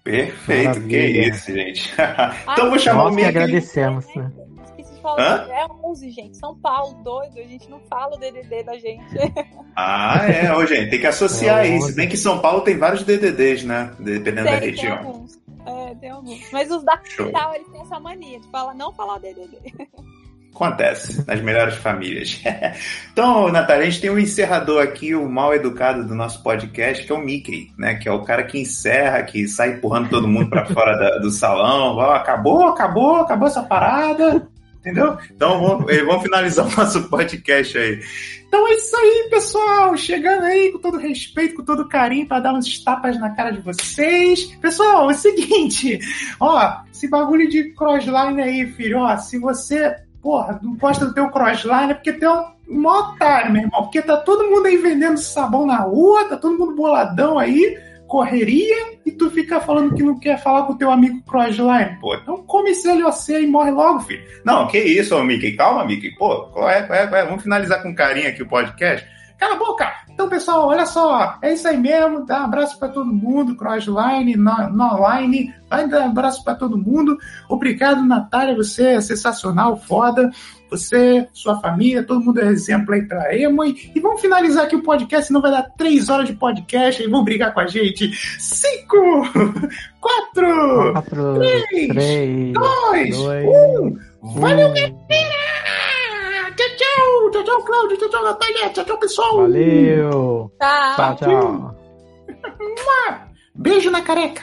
Perfeito, Maravilha. que isso, gente. então vou chamar o Mickey. agradecemos, né? Esqueci de falar, Hã? é 11, gente. São Paulo, doido, a gente não fala o DDD da gente. Ah, é, ô, gente, tem que associar é isso. Se bem que São Paulo tem vários DDDs, né? Dependendo tem, da região. Tem alguns. É, tem alguns. Mas os da capital, eles têm essa mania de falar, não falar o DDD. Acontece nas melhores famílias. então, Natália, a gente tem um encerrador aqui, o mal educado do nosso podcast, que é o Mickey, né? Que é o cara que encerra, que sai empurrando todo mundo para fora da, do salão. Oh, acabou, acabou, acabou essa parada. Entendeu? Então vamos, eh, vamos finalizar o nosso podcast aí. Então é isso aí, pessoal. Chegando aí com todo respeito, com todo carinho, para dar uns tapas na cara de vocês. Pessoal, é o seguinte: ó, esse bagulho de crossline aí, filho, ó, se você porra, não gosta do teu crossline é porque tem um mó otário, meu irmão. Porque tá todo mundo aí vendendo sabão na rua, tá todo mundo boladão aí, correria, e tu fica falando que não quer falar com o teu amigo crossline. Pô, então come esse LOC e morre logo, filho. Não, que isso, ô Mickey. Calma, Mickey. Pô, qual é, qual é, qual é? Vamos finalizar com carinho aqui o podcast. Cala a boca! Então, pessoal, olha só, é isso aí mesmo. Dá um abraço para todo mundo, Crossline, online. Vai dar um abraço para todo mundo. Obrigado, Natália, você é sensacional, foda. Você, sua família, todo mundo é exemplo aí pra Emo. E vamos finalizar aqui o podcast, senão vai dar três horas de podcast e vão brigar com a gente. Cinco, quatro, quatro três, três, dois, dois um. Valeu, galera! Tchau, tchau, Cláudio. Tchau, tchau, Natália. Tchau, tchau, pessoal. Valeu. Tchau, tchau. tchau. Beijo na careca.